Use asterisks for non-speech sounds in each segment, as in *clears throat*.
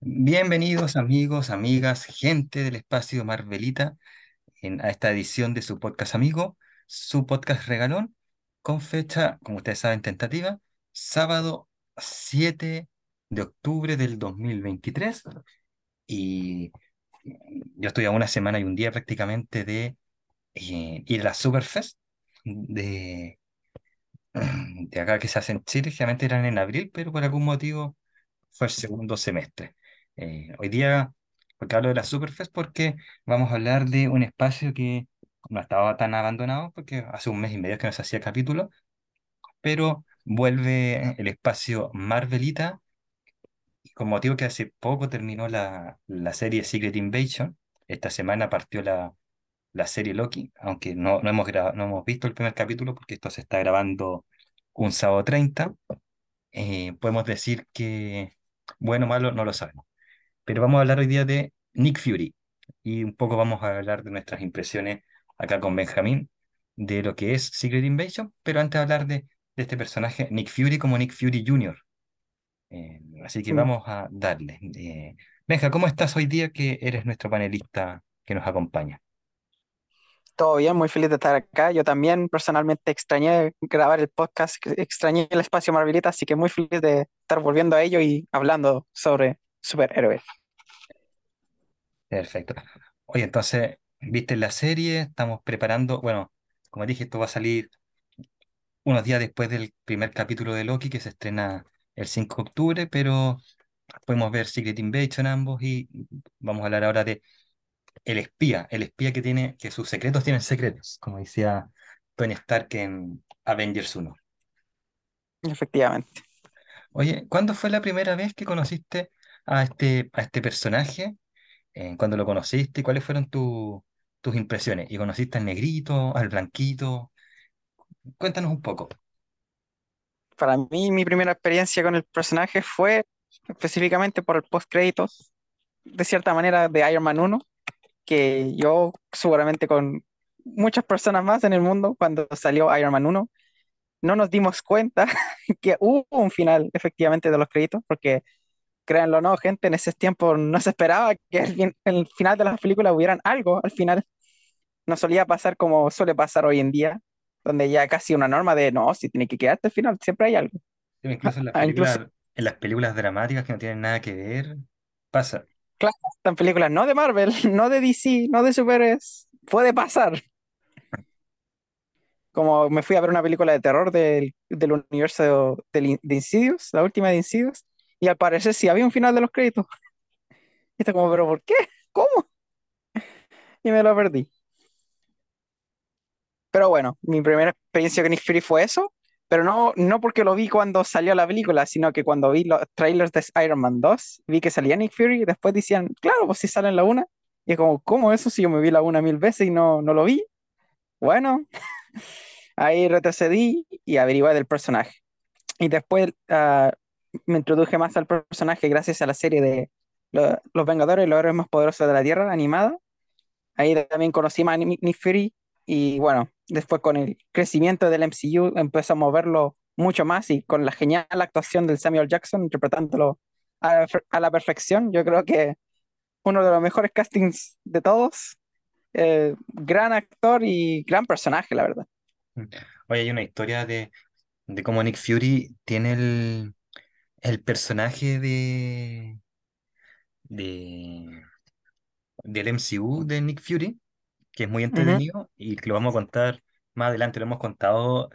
Bienvenidos amigos, amigas, gente del espacio Marvelita en, a esta edición de su podcast amigo, su podcast regalón, con fecha, como ustedes saben, tentativa, sábado 7 de octubre del 2023. Y yo estoy a una semana y un día prácticamente de eh, ir a la Superfest de, *clears throat* de acá que se hace en Chile, generalmente eran en abril, pero por algún motivo fue el segundo semestre. Eh, hoy día, porque hablo de la Superfest, porque vamos a hablar de un espacio que no estaba tan abandonado, porque hace un mes y medio que no se hacía capítulo, pero vuelve el espacio Marvelita, con motivo que hace poco terminó la, la serie Secret Invasion. Esta semana partió la, la serie Loki, aunque no, no hemos grabado, no hemos visto el primer capítulo porque esto se está grabando un sábado 30. Eh, podemos decir que bueno o malo no lo sabemos. Pero vamos a hablar hoy día de Nick Fury y un poco vamos a hablar de nuestras impresiones acá con Benjamín de lo que es Secret Invasion, pero antes de hablar de, de este personaje, Nick Fury como Nick Fury Jr. Eh, así que Mm, vamos a darle. Eh, Benja, ¿cómo estás hoy día que eres nuestro panelista que nos acompaña? Todo bien, muy feliz de estar acá. Yo también personalmente extrañé grabar el podcast, extrañé el espacio Marvelita, así que muy feliz de estar volviendo a ello y hablando sobre superhéroes. Perfecto. Oye, entonces, ¿viste la serie? Estamos preparando, bueno, como dije, esto va a salir unos días después del primer capítulo de Loki que se estrena el 5 de octubre, pero podemos ver Secret Invasion ambos y vamos a hablar ahora de el espía, el espía que tiene, que sus secretos tienen secretos, como decía Tony Stark en Avengers uno Efectivamente. Oye, ¿cuándo fue la primera vez que conociste a este, a este personaje? Eh, ¿cuándo lo conociste? ¿Cuáles fueron tu- tus impresiones? ¿Y conociste al negrito, al blanquito? Cuéntanos un poco. Para mí, mi primera experiencia con el personaje fue específicamente por el post-créditos, de cierta manera, de Iron Man uno que yo seguramente con muchas personas más en el mundo, cuando salió Iron Man uno no nos dimos cuenta *laughs* que hubo un final efectivamente de los créditos, porque créanlo o no, gente, en ese tiempo no se esperaba que fin- el final de las películas hubieran algo al final. No solía pasar como suele pasar hoy en día, donde ya casi una norma de no, si tiene que quedarte al final, siempre hay algo. Incluso en las Ah, incluso, en las películas dramáticas que no tienen nada que ver, pasa. Claro, están películas no de Marvel, *laughs* no de DC, no de superhéroes, puede pasar. Como me fui a ver una película de terror del, del universo de, de Insidious, la última de Insidious, y al parecer sí había un final de los créditos. *laughs* Y está como, pero ¿por qué? ¿Cómo? *laughs* Y me lo perdí. Pero bueno, mi primera experiencia con Nick Fury fue eso, pero no, no porque lo vi cuando salió la película, sino que cuando vi los trailers de Iron Man 2, vi que salía Nick Fury y después decían, claro, pues si sale en la una. Y es como, ¿cómo eso si yo me vi la una mil veces y no, no lo vi? Bueno, *laughs* ahí retrocedí y averigué del personaje. Y después ah, me introduje más al personaje gracias a la serie de lo- Los Vengadores, los héroes más poderosos de la Tierra, animada Ahí también conocí más a Nick Fury y bueno, después con el crecimiento del MCU empezamos a verlo mucho más y con la genial actuación del Samuel Jackson interpretándolo a la, perfección, yo creo que uno de los mejores castings de todos, eh, gran actor y gran personaje, la verdad. Oye, hay una historia de, de cómo Nick Fury tiene el, el personaje de, de, del MCU de Nick Fury, que es muy entretenido y que lo vamos a contar más adelante, lo hemos contado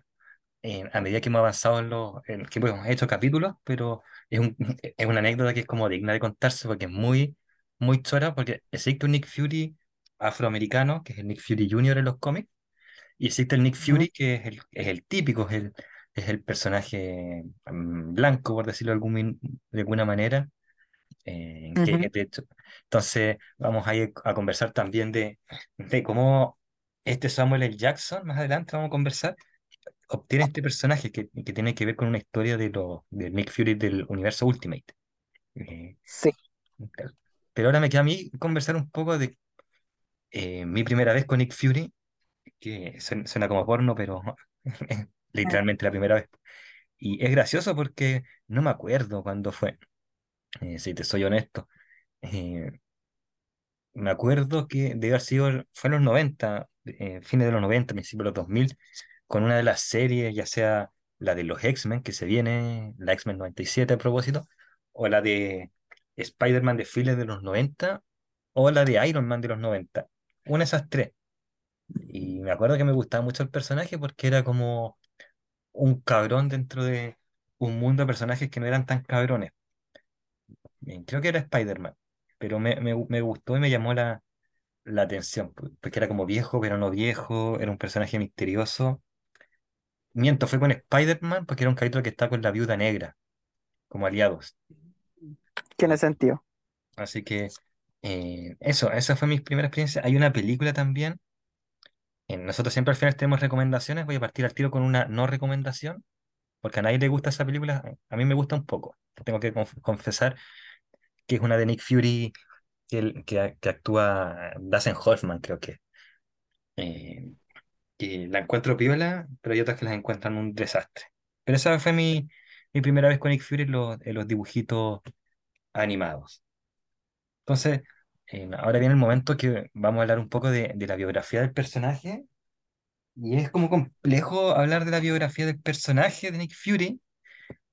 en- a medida que hemos avanzado en los en que hemos hecho capítulos, pero es, un- *laughs* es una anécdota que es como digna de contarse porque es muy, muy chora, porque existe un Nick Fury afroamericano, que es el Nick Fury Jr. en los cómics, y existe el Nick Fury que es el, es el típico, es el, es el personaje mm, blanco, por decirlo de, algún de alguna manera. eh, que, ujú. de hecho- entonces vamos a ir a conversar también de, de cómo este Samuel L. Jackson, más adelante vamos a conversar obtiene este personaje que, que tiene que ver con una historia de, lo, de Nick Fury del universo Ultimate. Eh, Sí. pero ahora me queda a mí conversar un poco de eh, mi primera vez con Nick Fury, que suena, suena como porno, pero *laughs* es literalmente la primera vez. Y es gracioso porque no me acuerdo cuándo fue. eh, si te soy honesto. Eh, me acuerdo que debe haber sido, fue en los 90, eh, fines de los 90, principios de los 2000, con una de las series, ya sea la de los X-Men, que se viene, la X-Men 97 a propósito, o la de Spider-Man de fines de los 90, o la de Iron Man de los 90. Una de esas tres. Y me acuerdo que me gustaba mucho el personaje porque era como un cabrón dentro de un mundo de personajes que no eran tan cabrones. Creo que era Spider-Man, pero me, me, me gustó y me llamó la, la atención, porque era como viejo, pero no viejo, era un personaje misterioso. Miento, fue con Spider-Man porque era un capítulo que está con la Viuda Negra, como aliados. Tiene sentido. Así que eh, eso, esa fue mi primera experiencia. Hay una película también. eh, nosotros siempre al final tenemos recomendaciones. Voy a partir al tiro con una no recomendación, porque a nadie le gusta esa película. A mí me gusta un poco. Tengo que conf- confesar que es una de Nick Fury que, que, actúa Dustin Hoffman, creo que. Eh, la encuentro piola, pero hay otras que las encuentran un desastre. Pero esa fue mi, mi primera vez con Nick Fury en los, los dibujitos animados. Entonces, eh, ahora viene el momento que vamos a hablar un poco de, de la biografía del personaje. Y es como complejo hablar de la biografía del personaje de Nick Fury,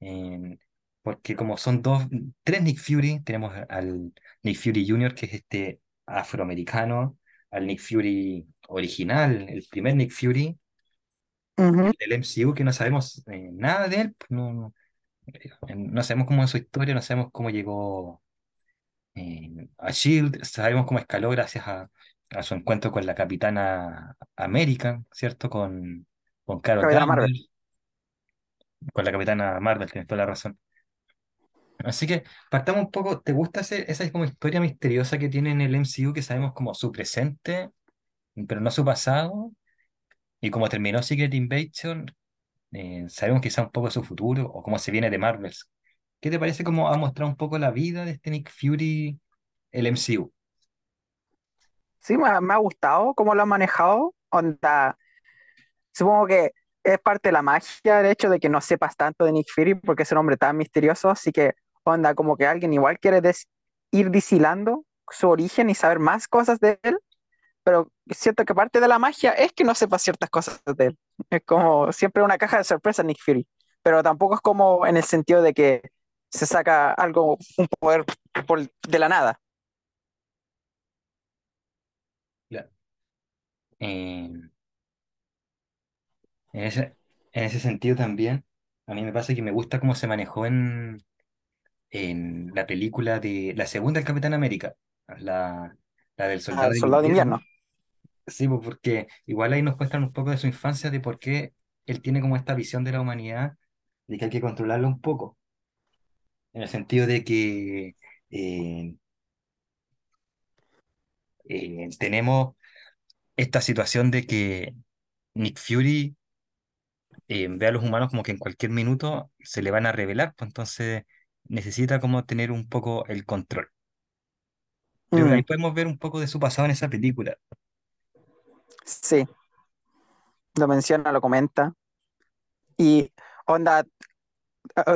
eh, porque como son dos, tres Nick Fury, tenemos al Nick Fury Jr., que es este afroamericano, al Nick Fury original, el primer Nick Fury, Ujú. del MCU que no sabemos eh, nada de él, pues, no, no, eh, no sabemos cómo es su historia, no sabemos cómo llegó eh, a Shield, sabemos cómo escaló gracias a, a su encuentro con la Capitana América, ¿cierto? Con, con Carol Capitana Marvel. Con la Capitana Marvel, tienes toda la razón. Así que partamos un poco, ¿te gusta esa como historia misteriosa que tiene en el MCU que sabemos como su presente, pero no su pasado? Y como terminó Secret Invasion, eh, sabemos quizá un poco su futuro o cómo se viene de Marvels. ¿Qué te parece cómo ha mostrado un poco la vida de este Nick Fury, el MCU? Sí, me ha, ha gustado cómo lo han manejado. Supongo que es parte de la magia el hecho de que no sepas tanto de Nick Fury porque es un hombre tan misterioso. Así que, onda, como que alguien igual quiere des- ir deshilando su origen y saber más cosas de él. Pero siento que parte de la magia es que no sepas ciertas cosas de él. Es como siempre una caja de sorpresa Nick Fury. Pero tampoco es como en el sentido de que se saca algo, un poder por- de la nada. Claro. Eh, en ese, en ese sentido también, a mí me pasa que me gusta cómo se manejó en, en la película de la segunda del Capitán América, la, la del Soldado Al del soldado de Invierno. invierno. Sí, pues, porque igual ahí nos cuentan un poco de su infancia, de por qué él tiene como esta visión de la humanidad, de que hay que controlarlo un poco, en el sentido de que eh, eh, tenemos esta situación de que Nick Fury eh, ve a los humanos como que en cualquier minuto se le van a revelar, pues entonces necesita como tener un poco el control. Que ahí Mm, podemos ver un poco de su pasado en esa película. sí, lo menciona, lo comenta. Y onda,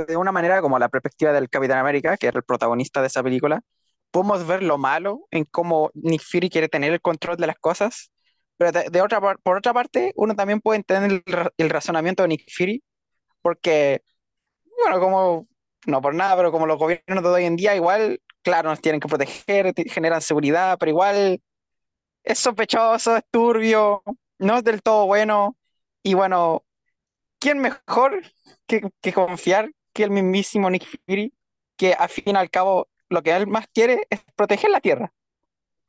de una manera como la perspectiva del Capitán América, que era el protagonista de esa película, podemos ver lo malo en cómo Nick Fury quiere tener el control de las cosas, pero de, de otra, por otra parte, uno también puede entender el, el razonamiento de Nick Fury, porque, bueno, como, no por nada, pero como los gobiernos de hoy en día, igual, claro, nos tienen que proteger, te- generan seguridad, pero igual es sospechoso, es turbio, no es del todo bueno, y bueno, ¿quién mejor que, que confiar que el mismísimo Nick Fury, que al fin y al cabo lo que él más quiere es proteger la Tierra?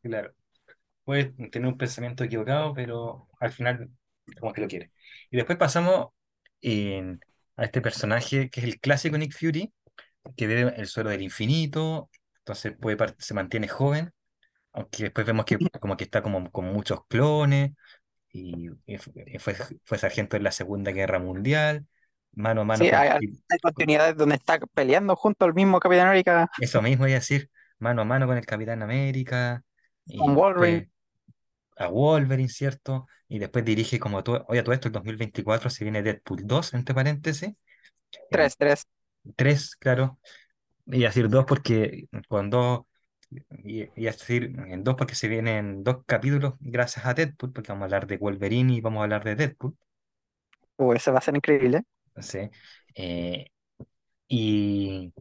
Claro, puede tener un pensamiento equivocado, pero al final como que lo quiere. Y después pasamos en- a este personaje que es el clásico Nick Fury, que bebe el suero del infinito, entonces puede, se mantiene joven, aunque después vemos que como que está como con muchos clones, y, y fu- y fue, fue sargento en la Segunda Guerra Mundial, mano a mano Sí, con, hay, hay con- continuidades donde está peleando junto al mismo Capitán América eso mismo, iba a decir, mano a mano con el Capitán América, y con Wolverine. a Wolverine, ¿cierto? Y después dirige como todo, oye, todo esto, el 2024 se viene Deadpool 2, entre paréntesis, el Tres, tres. 3, claro, a decir dos porque con dos, y y decir en dos porque se vienen dos capítulos gracias a Deadpool, porque vamos a hablar de Wolverine y vamos a hablar de Deadpool. Uy, eso va a ser increíble. ¿sí? Eh, y,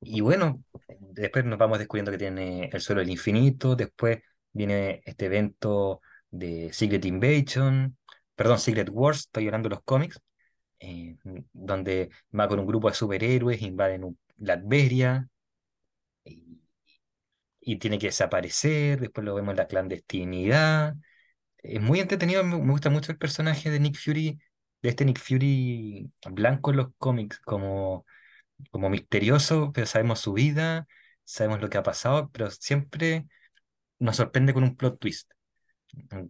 y bueno, después nos vamos descubriendo que tiene el suelo del infinito, después viene este evento de Secret Invasion, perdón, Secret Wars, estoy de los cómics, eh, donde va con un grupo de superhéroes, invaden Latveria y, y tiene que desaparecer, después lo vemos en la clandestinidad. Es muy entretenido, me gusta mucho el personaje de Nick Fury, de este Nick Fury blanco en los cómics, como, como misterioso, pero sabemos su vida, sabemos lo que ha pasado, pero siempre nos sorprende con un plot twist.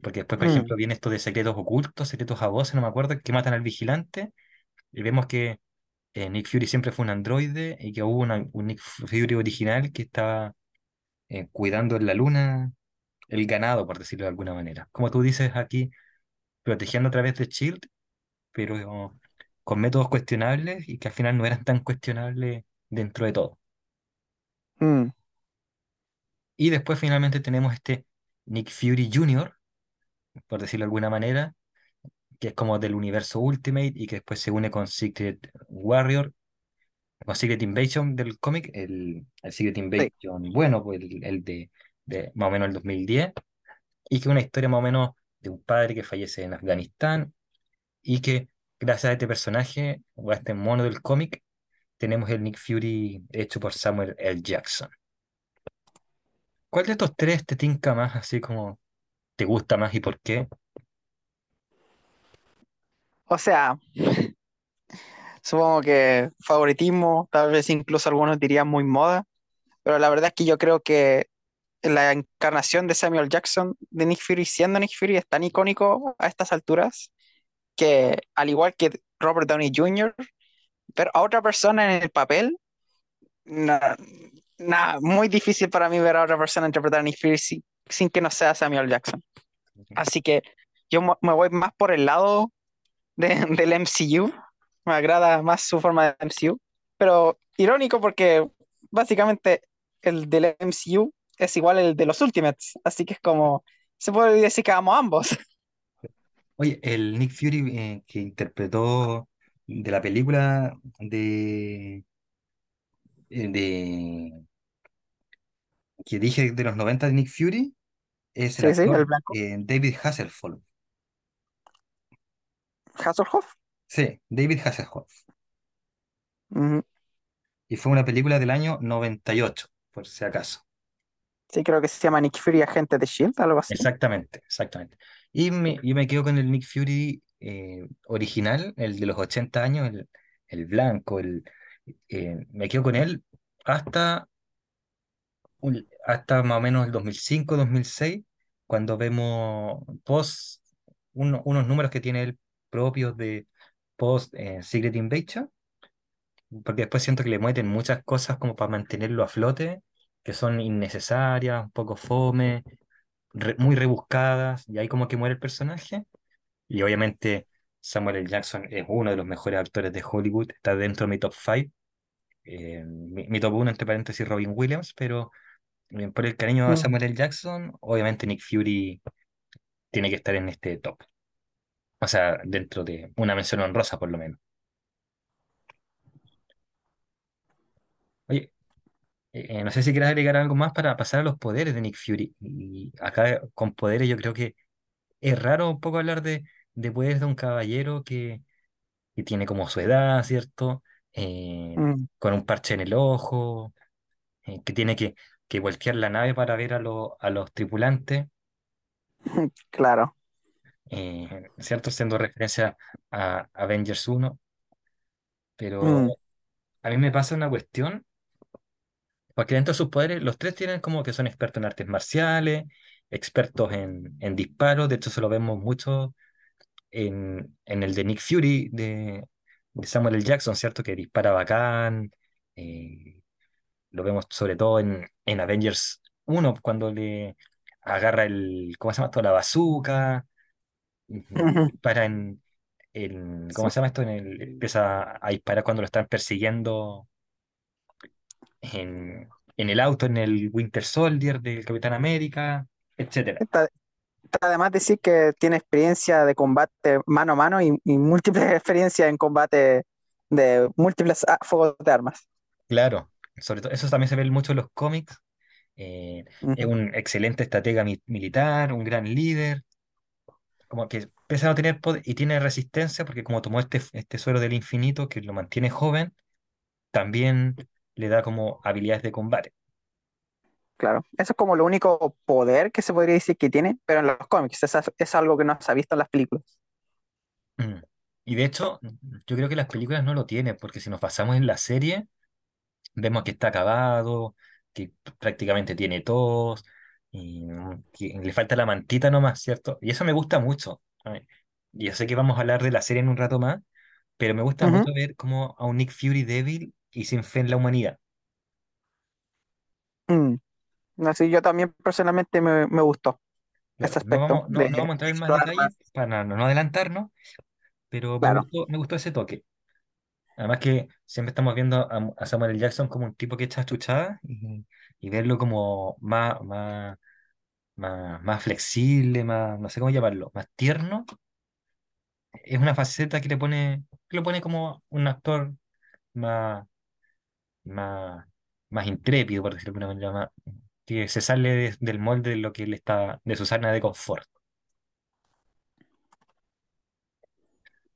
Porque después, por Mm, ejemplo, viene esto de secretos ocultos, secretos a voces, no me acuerdo, que matan al vigilante, y vemos que eh, Nick Fury siempre fue un androide y que hubo una- un Nick Fury original que estaba eh, cuidando en la luna el ganado, por decirlo de alguna manera. Como tú dices aquí, protegiendo a través de Shield, pero con métodos cuestionables y que al final no eran tan cuestionables dentro de todo. mm. Y después finalmente tenemos este Nick Fury Jr., por decirlo de alguna manera, que es como del universo Ultimate y que después se une con Secret Warrior, con Secret Invasion del cómic, el, el Secret Sí. Invasion bueno, pues el, el de, de más o menos el 2010, y que es una historia más o menos de un padre que fallece en Afganistán y que gracias a este personaje o a este mono del cómic tenemos el Nick Fury hecho por Samuel L. Jackson. ¿Cuál de estos tres te tinca más, así como te gusta más y por qué? O sea, supongo que favoritismo, tal vez incluso algunos dirían muy moda, pero la verdad es que yo creo que la encarnación de Samuel Jackson, de Nick Fury siendo Nick Fury, es tan icónico a estas alturas que, al igual que Robert Downey Jr., ver a otra persona en el papel, na- muy difícil para mí ver a otra persona interpretar a Nick Fury sin, sin que no sea Samuel Jackson. Así que yo me voy más por el lado de- *laughs* del MCU, me agrada más su forma de MCU, pero irónico porque básicamente el del MCU es igual el de los Ultimates, así que es como, se puede decir que amo a ambos. *laughs* Oye, el Nick Fury eh, que interpretó de la película de, de que dije de los 90 de Nick Fury es el Sí, sí, actor el blanco. eh, David Hasselhoff. Hasselhoff. Sí, David Hasselhoff. Ujú. Y fue una película del año 98, por si acaso. Sí, creo que se llama Nick Fury, agente de Shield, algo así. Exactamente, exactamente. Y me, yo me quedo con el Nick Fury eh, original, el de los 80 años, el, el blanco, el, eh, me quedo con él hasta, hasta más o menos el 2005, 2006, cuando vemos post, uno- unos números que tiene él propios de post eh, Secret Invasion, porque después siento que le meten muchas cosas como para mantenerlo a flote, que son innecesarias, un poco fome re- muy rebuscadas, y ahí como que muere el personaje. Y obviamente Samuel L. Jackson es uno de los mejores actores de Hollywood, está dentro de mi top 5, mi, mi top uno entre paréntesis Robin Williams, pero eh, por el cariño a Mm. Samuel L. Jackson, obviamente Nick Fury tiene que estar en este top, o sea, dentro de una mención honrosa por lo menos. Oye, eh, eh, no sé si quieres agregar algo más para pasar a los poderes de Nick Fury. Y acá con poderes yo creo que es raro un poco hablar de, de poderes de un caballero que que tiene como su edad, ¿cierto? Eh, Mm. con un parche en el ojo, eh, que tiene que, que voltear la nave para ver a, lo- a los tripulantes, *laughs* Claro. eh, ¿cierto? Haciendo referencia a Avengers uno pero Mm. a mí me pasa una cuestión, porque dentro de sus poderes, los tres tienen como que son expertos en artes marciales, expertos en, en disparos, de hecho se lo vemos mucho en, en el de Nick Fury, de, de Samuel L. Jackson, ¿cierto? Que dispara bacán. eh, Lo vemos sobre todo en, en Avengers uno cuando le agarra el, ¿cómo se llama esto? La bazooka, dispara en, en- ¿cómo Sí. se llama esto? En el, empieza a disparar cuando lo están persiguiendo en, en el auto, en el Winter Soldier del Capitán América, está además decir que tiene experiencia de combate mano a mano y, y múltiples *laughs* experiencias en combate de múltiples ah, fuegos de armas. Claro, sobre todo, eso también se ve mucho en los cómics. eh, es un excelente estratega mi- militar, un gran líder, como que pese a no tener poder y tiene resistencia, porque como tomó este, este suero del infinito que lo mantiene joven, también le da como habilidades de combate. Claro, eso es como lo único poder que se podría decir que tiene, pero en los cómics es, es algo que no se ha visto en las películas. Mm. Y de hecho, yo creo que las películas no lo tienen, porque si nos basamos en la serie, vemos que está acabado, que prácticamente tiene tos, y que le falta la mantita nomás, ¿cierto? Y eso me gusta mucho. Yo sé que vamos a hablar de la serie en un rato más, pero me gusta mucho ver cómo a un Nick Fury débil y sin fe en la humanidad. mm. Así yo también personalmente me, me gustó ese Claro, no aspecto vamos, no, de no vamos a entrar en más detalles más. para no, no adelantarnos, pero me gustó, me gustó ese toque. Además que siempre estamos viendo a, a Samuel L. Jackson como un tipo que echa chuchadas y, y verlo como más, más, más, más flexible, más, no sé cómo llamarlo, más tierno, es una faceta que le pone, que lo pone como un actor más, más, más intrépido, por decirlo de alguna manera, más- que se sale de- del molde de lo que él está, de su zona de confort.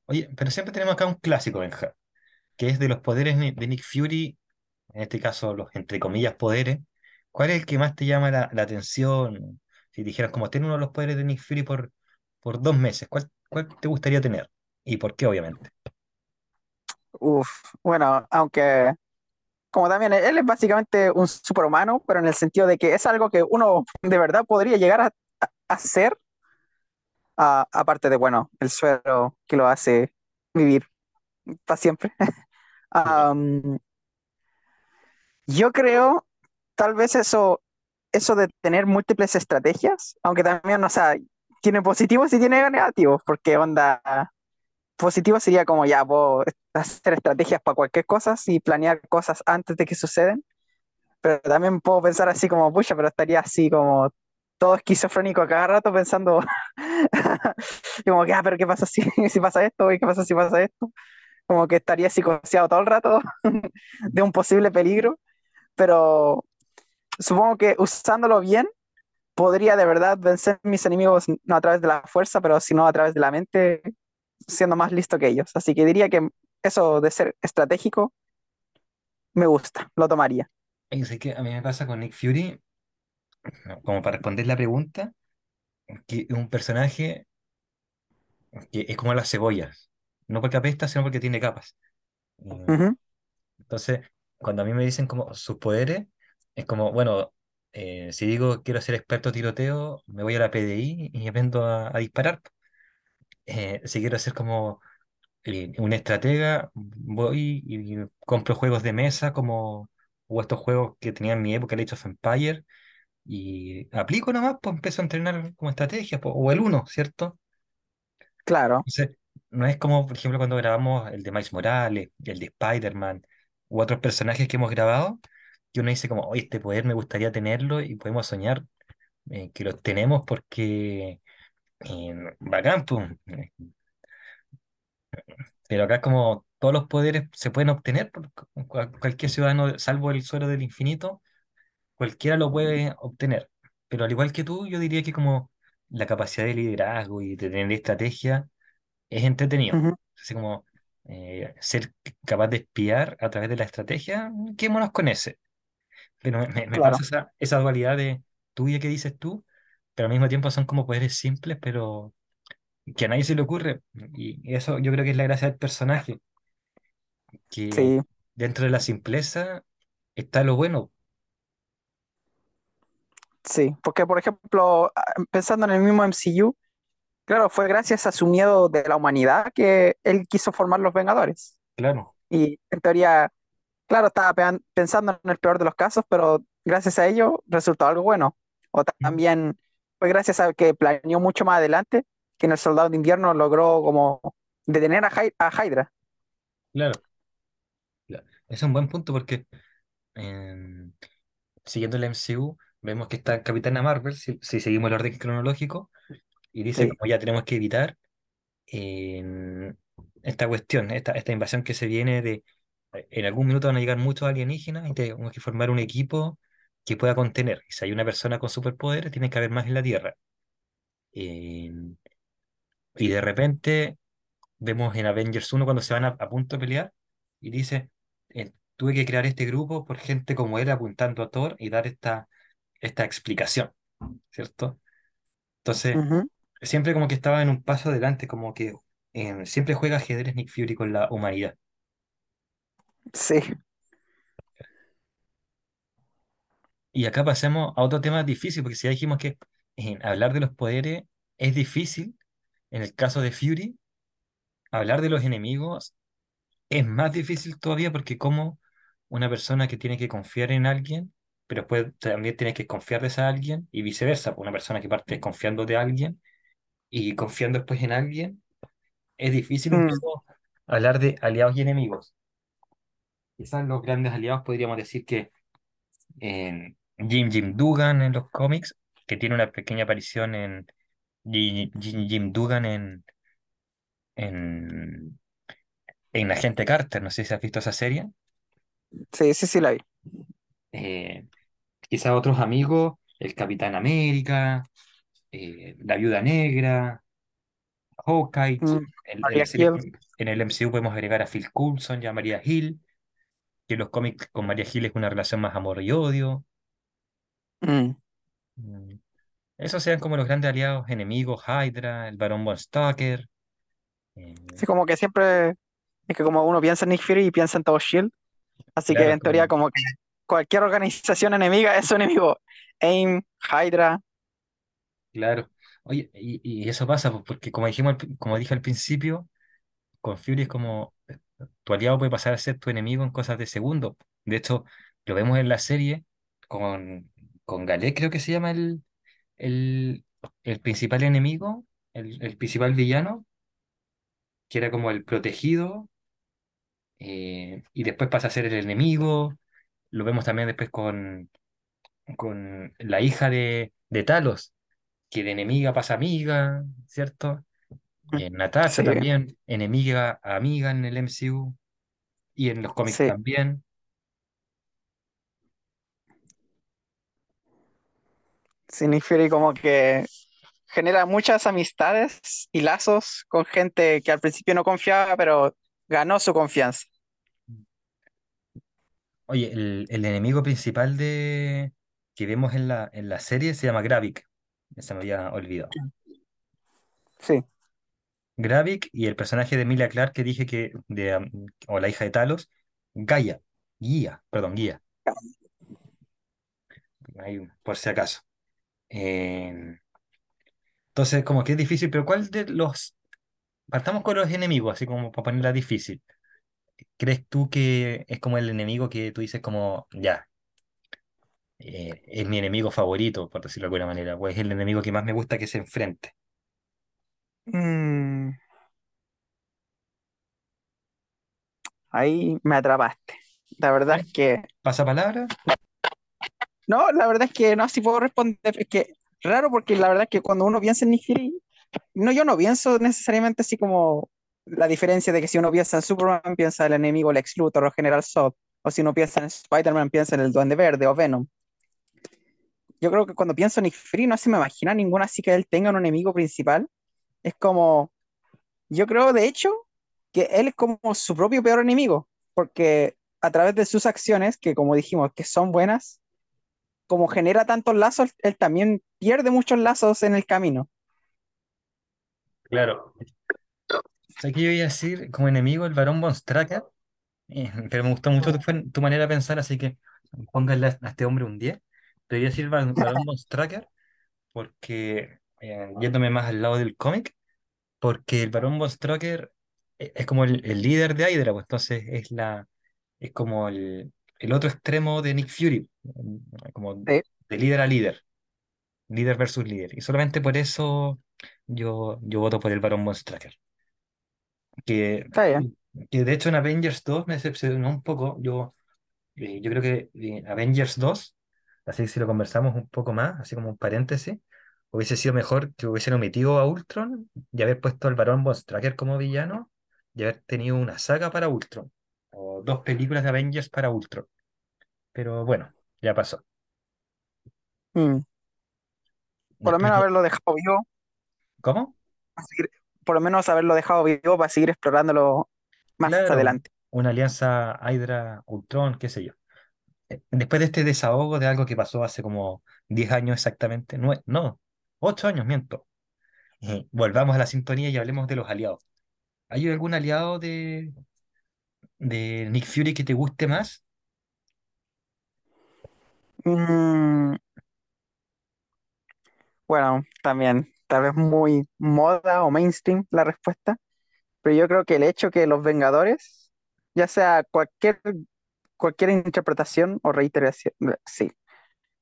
Oye, pero siempre tenemos acá un clásico, Benja, que es de los poderes de Nick Fury, en este caso los entre comillas poderes. ¿Cuál es el que más te llama la, la atención? Si dijeras como ten uno de los poderes de Nick Fury por, por dos meses, ¿cuál, cuál te gustaría tener? ¿Y por qué, obviamente? uf, bueno, aunque como también él es básicamente un superhumano, pero en el sentido de que es algo que uno de verdad podría llegar a, hacer, a- aparte de, bueno, el suero que lo hace vivir para siempre. *laughs* Am, yo creo, tal vez eso, eso de tener múltiples estrategias, aunque también, o sea, tiene positivos y tiene negativos, porque onda, positivo sería como ya puedo hacer estrategias para cualquier cosa y planear cosas antes de que suceden. Pero también puedo pensar así como, pucha, pero estaría así como todo esquizofrénico a cada rato pensando, *laughs* como que, ah, pero ¿qué pasa si, *laughs* si pasa esto? ¿Y qué pasa si pasa esto? Como que estaría psicoseado todo el rato *laughs* de un posible peligro, pero supongo que usándolo bien podría de verdad vencer mis enemigos no a través de la fuerza, pero sino a través de la mente, siendo más listo que ellos. Así que diría que eso de ser estratégico me gusta, lo tomaría. Y sé que a mí me pasa con Nick Fury, como para responder la pregunta, que es un personaje que es como las cebollas, no porque apesta, sino porque tiene capas. Ujú, Entonces, cuando a mí me dicen como sus poderes, es como, bueno, eh, si digo quiero ser experto tiroteo, me voy a la PDI y aprendo a, a disparar. Eh, si quiero ser como eh, un estratega, voy y compro juegos de mesa como o estos juegos que tenía en mi época, el Age of Empires, y aplico nomás, pues empiezo a entrenar como estrategia, pues, o el uno, ¿cierto? claro. Entonces, no es como, por ejemplo, cuando grabamos el de Miles Morales, el de Spider-Man, u otros personajes que hemos grabado, que uno dice como, oye, este poder me gustaría tenerlo y podemos soñar eh, que lo tenemos porque eh, bacán, Pero acá como todos los poderes se pueden obtener por cu- cual- cualquier ciudadano, salvo el suero del infinito, cualquiera lo puede obtener. Pero al igual que tú, yo diría que como la capacidad de liderazgo y de tener estrategia es entretenido. Así como eh, ser capaz de espiar a través de la estrategia, quémonos con ese. Pero me, me- me pasa claro. esa, esa dualidad de tuya que dices tú, pero al mismo tiempo son como poderes simples, pero que a nadie se le ocurre. Y eso yo creo que es la gracia del personaje, que Sí, dentro de la simpleza está lo bueno. sí. Porque, por ejemplo, pensando en el mismo MCU, claro, fue gracias a su miedo de la humanidad que él quiso formar los Vengadores. Claro. Y en teoría, claro, estaba pensando en el peor de los casos, pero gracias a ello resultó algo bueno. O ta- también fue gracias a que planeó mucho más adelante que en el Soldado de Invierno logró como detener a, Hy- a Hydra. Claro. es un buen punto porque En- siguiendo el MCU, vemos que está Capitana Marvel, si, si seguimos el orden cronológico, y dice Sí. como ya tenemos que evitar en esta cuestión, esta, esta invasión que se viene de, en algún minuto van a llegar muchos alienígenas y tenemos que formar un equipo que pueda contener. Si hay una persona con superpoderes, tiene que haber más en la Tierra. En- y de repente vemos en Avengers uno cuando se van a, a punto de pelear y dice, eh, tuve que crear este grupo por gente como él apuntando a Thor y dar esta, esta explicación, ¿cierto? Entonces, Ujú. siempre como que estaba en un paso adelante, como que eh, siempre juega ajedrez Nick Fury con la humanidad. Sí. Y acá pasemos a otro tema difícil, porque si ya dijimos que eh, hablar de los poderes es difícil, en el caso de Fury, hablar de los enemigos es más difícil todavía porque como una persona que tiene que confiar en alguien, pero después también tiene que confiar de esa alguien y viceversa, pues una persona que parte confiando de alguien y confiando después en alguien, es difícil Mm, poco hablar de aliados y enemigos. Quizás los grandes aliados podríamos decir que Jim Jim Dugan en los cómics, que tiene una pequeña aparición en Jim Jim, Dugan en, en, en Agente Carter, no sé si has visto esa serie. Sí, sí, sí la vi. Eh, quizás otros amigos, el Capitán América, eh, la Viuda Negra, Hawkeye. Mm, En, el MCU podemos agregar a Phil Coulson y a Maria Hill, que en los cómics con Maria Hill es una relación más amor y odio. Mm, Mm. Esos sean como los grandes aliados enemigos, Hydra, el Barón Von Strucker. eh, Sí, como que siempre es que como uno piensa en Nick Fury y piensa en todo Shield, así que claro, en teoría como, que cualquier organización enemiga es su enemigo. AIM, Hydra. claro. Oye, y, y eso pasa porque como dijimos, como dije al principio, con Fury es como eh, tu aliado puede pasar a ser tu enemigo en cosas de segundo. De hecho, lo vemos en la serie con, con Galé, creo que se llama el, el, el principal enemigo, el, el principal villano, que era como el protegido, eh, y después pasa a ser el enemigo. Lo vemos también después con, con la hija de, de Talos, que de enemiga pasa amiga, ¿cierto? Eh, Natasha Sí, también, enemiga a amiga en el MCU y en los cómics sí. también. Fury como que genera muchas amistades y lazos con gente que al principio no confiaba, pero ganó su confianza. Oye, el, el enemigo principal de que vemos en la, en la serie se llama Gravik. Se me había olvidado. Sí, Gravik y el personaje de Emilia Clarke que dije que, de, um, o la hija de Talos, Gaia, Guía, perdón, Guía, ahí, por si acaso. Eh, entonces, como que es difícil, pero ¿cuál de los... Partamos con los enemigos, así como para ponerla difícil. ¿Crees tú que es como el enemigo que tú dices como, ya, eh, es mi enemigo favorito, por decirlo de alguna manera, o es el enemigo que más me gusta que se enfrente? Mm, ahí me atrapaste. La verdad es que, ¿Pasa palabra? No, la verdad es que no, si puedo responder, es que raro porque la verdad es que cuando uno piensa en Fury, no, yo no pienso necesariamente así como la diferencia de que si uno piensa en Superman, piensa en el enemigo Lex Luthor o General Zod, o si uno piensa en Spider-Man, piensa en el Duende Verde o Venom. Yo creo que cuando pienso en Nick Fury no se me imagina ninguna así que él tenga un enemigo principal. Es como, yo creo de hecho que él es como su propio peor enemigo, porque a través de sus acciones, que como dijimos, que son buenas, como genera tantos lazos, él también pierde muchos lazos en el camino. Claro. Que yo iba a decir como enemigo el varón Von Strucker, eh, pero me gustó mucho tu, manera de pensar, así que póngale a, este hombre un 10. Te voy a decir var- varón Von Strucker porque, eh, yéndome más al lado del cómic, porque el varón Von Strucker e- es como el, el líder de Hydra, pues entonces es la es como el, el otro extremo de Nick Fury, como Sí, de líder a líder, líder versus líder. Y solamente por eso yo, yo voto por el varón Von Strucker. Que, que de hecho en Avengers 2 me decepcionó un poco. Yo Eh, yo creo que eh, Avengers dos así que si lo conversamos un poco más, así como un paréntesis, hubiese sido mejor que hubiesen omitido a Ultron y haber puesto al Barón Von Strucker como villano y haber tenido una saga para Ultron, o dos películas de Avengers para Ultron. Pero bueno, ya pasó. Mm, Por lo menos haberlo dejado vivo, ¿Cómo? seguir- por lo menos haberlo dejado vivo para seguir explorándolo más Claro, adelante. una alianza Hydra-Ultron, qué sé yo. Eh, Después de este desahogo de algo que pasó hace como 10 años exactamente, nue- no, 8 años, miento. Eh, volvamos a la sintonía y hablemos de los aliados. ¿Hay algún aliado de, de Nick Fury que te guste más? Mm, bueno, también, tal vez muy moda o mainstream la respuesta, pero yo creo que el hecho que los Vengadores, ya sea cualquier, cualquier interpretación o reiteración, sí,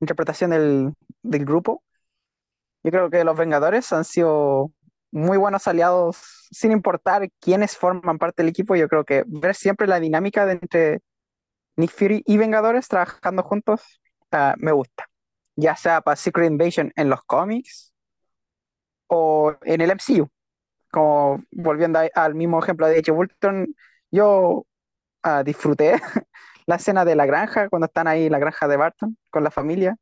interpretación del, del grupo, yo creo que los Vengadores han sido muy buenos aliados, sin importar quiénes forman parte del equipo, yo creo que ver siempre la dinámica de entre Nick Fury y Vengadores trabajando juntos, ah, me gusta. Ya sea para Secret Invasion en los cómics o en el MCU. Como volviendo al mismo ejemplo de of Ultron, yo ah, disfruté *laughs* la escena de la granja, cuando están ahí en la granja de Barton con la familia,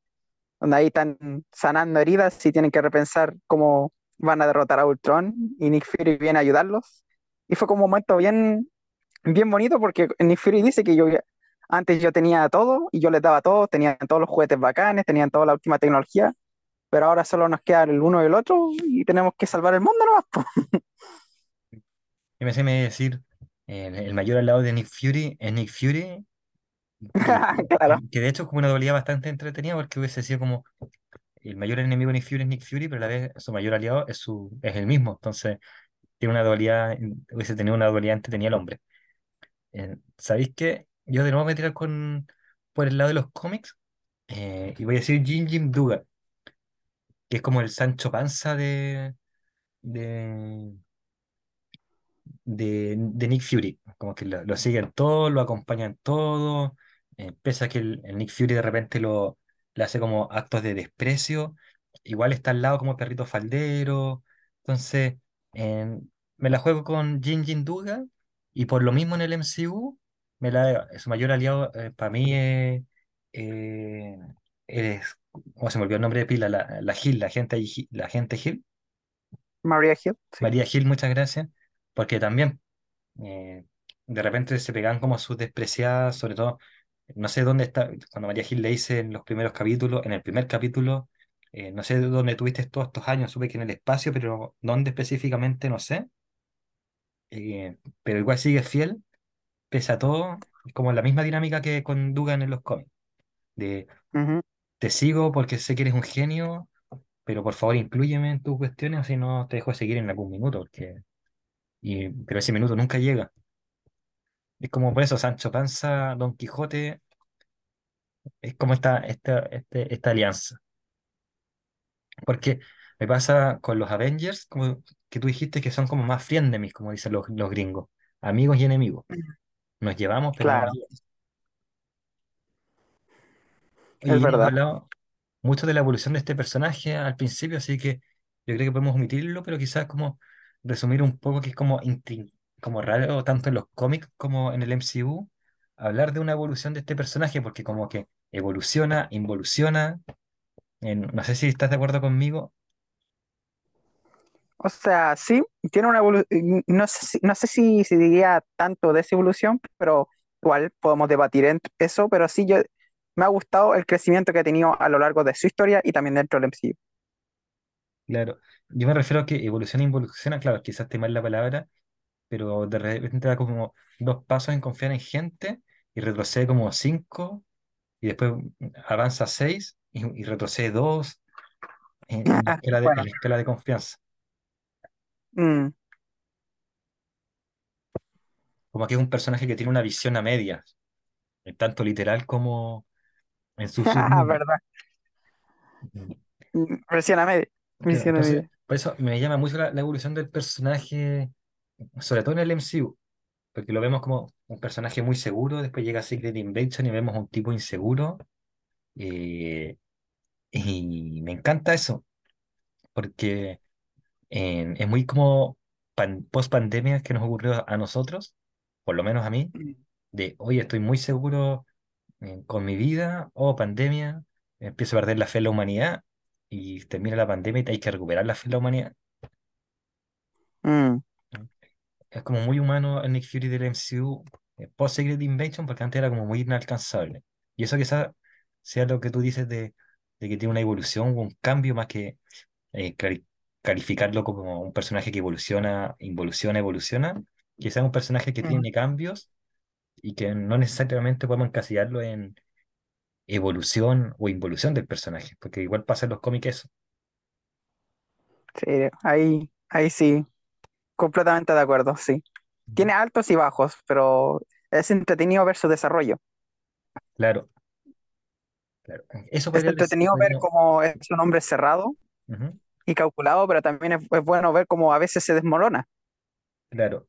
donde ahí están sanando heridas y tienen que repensar cómo van a derrotar a Ultron y Nick Fury viene a ayudarlos. Y fue como un momento bien, bien bonito porque Nick Fury dice que yo antes yo tenía todo y yo les daba todo, tenían todos los juguetes bacanes, tenían toda la última tecnología, pero ahora solo nos queda el uno y el otro y tenemos que salvar el mundo nomás. Y me hace decir, el, el mayor aliado de Nick Fury es Nick Fury, *laughs* que, Claro. que de hecho es como una dualidad bastante entretenida porque hubiese sido como el mayor enemigo de Nick Fury es Nick Fury, pero a la vez su mayor aliado es, su, es el mismo. Entonces tiene una dualidad, hubiese tenido una dualidad entretenida el hombre. Eh, ¿sabéis qué? Yo de nuevo me voy a tirar con, por el lado de los cómics eh, y voy a decir Jin Jim Dugan, que es como el Sancho Panza de, de, de, de Nick Fury. Como que lo, lo siguen todo, lo acompañan todo, eh, pese a que el, el Nick Fury de repente lo, le hace como actos de desprecio, igual está al lado como perrito faldero. Entonces, eh, me la juego con Jin Jin Dugan y por lo mismo en el MCU, me la, su mayor aliado para mí es, eh, es- ¿cómo se me olvidó el nombre de pila? La, la Hill, la gente, la gente Hill. Maria Hill, sí. María Gil, muchas gracias, porque también eh, de repente se pegan como sus despreciadas, sobre todo, no sé dónde está, cuando María Gil le dice en los primeros capítulos, en el primer capítulo, eh, no sé dónde tuviste todos estos años, supe que en el espacio, pero dónde específicamente no sé, eh, pero igual sigue fiel, pese a todo, como la misma dinámica que con Dugan en los cómics, de Ujú. te sigo porque sé que eres un genio, pero por favor inclúyeme en tus cuestiones, o si no te dejo de seguir en algún minuto, porque... Y, pero ese minuto nunca llega. Es como por eso Sancho Panza, Don Quijote, es como esta, esta, este- esta alianza. Porque me pasa con los Avengers, como que tú dijiste que son como más frenemies, como dicen los, los gringos, amigos y enemigos. Nos llevamos, pero Claro, es verdad. hablado mucho de la evolución de este personaje al principio, así que yo creo que podemos omitirlo, pero quizás como resumir un poco que es como, intrin- como raro tanto en los cómics como en el MCU, hablar de una evolución de este personaje, porque como que evoluciona, involuciona. en- no sé si estás de acuerdo conmigo. O sea, sí, tiene una evolución, no sé si, no sé si, si diría tanto de esa evolución, pero igual podemos debatir en eso, pero sí yo me ha gustado el crecimiento que ha tenido a lo largo de su historia y también dentro del MCU. Claro, yo me refiero a que evoluciona, involuciona, claro, quizás esté mal la palabra, pero de repente da como dos pasos en confiar en gente y retrocede como cinco y después avanza seis y, y retrocede dos en, en la escala de, Bueno, en la escala de confianza. mm, Como que es un personaje que tiene una visión a medias, tanto literal como en su *laughs* submundo. verdad. Mm, Mm, Versión a media. Claro, Versión a entonces, media. por eso me llama mucho la, la evolución del personaje, sobre todo en el MCU, porque lo vemos como un personaje muy seguro, después llega Secret Invasion y vemos a un tipo inseguro. eh, y me encanta eso, porque eh, es muy como post pandemia que nos ocurrió a nosotros, por lo menos a mí, de, oye, estoy muy seguro eh, con mi vida, oh, pandemia, empiezo a perder la fe en la humanidad y termina la pandemia y hay que recuperar la fe en la humanidad. Mm, Es como muy humano el Nick Fury del MCU eh, post Secret Invasion porque antes era como muy inalcanzable. Y eso quizás sea lo que tú dices de, de que tiene una evolución o un cambio más que eh, cali- calificarlo como un personaje que evoluciona, involuciona, evoluciona. Quizás un personaje que mm. tiene cambios y que no necesariamente podemos encasillarlo en evolución o involución del personaje, porque igual pasa en los cómics eso. Sí, ahí, ahí sí, completamente de acuerdo, sí. Tiene altos y bajos, pero es entretenido ver su desarrollo. Claro, claro. Eso Es entretenido ver cómo es un hombre cerrado y calculado, pero también es, es bueno ver cómo a veces se desmorona. Claro,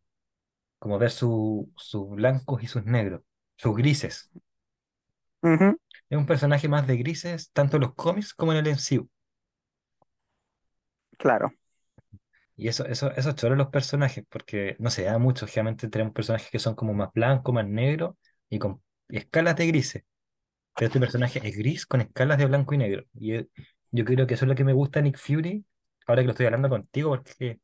como ver su- sus blancos y sus negros, sus grises. Es un personaje más de grises, tanto en los cómics como en el MCU. claro. Y eso, eso, eso es los personajes, porque no se da mucho. Generalmente tenemos personajes que son como más blancos, más negros y con escalas de grises. Pero este personaje es gris con escalas de blanco y negro. Y yo, yo creo que eso es lo que me gusta Nick Fury, ahora que lo estoy hablando contigo, porque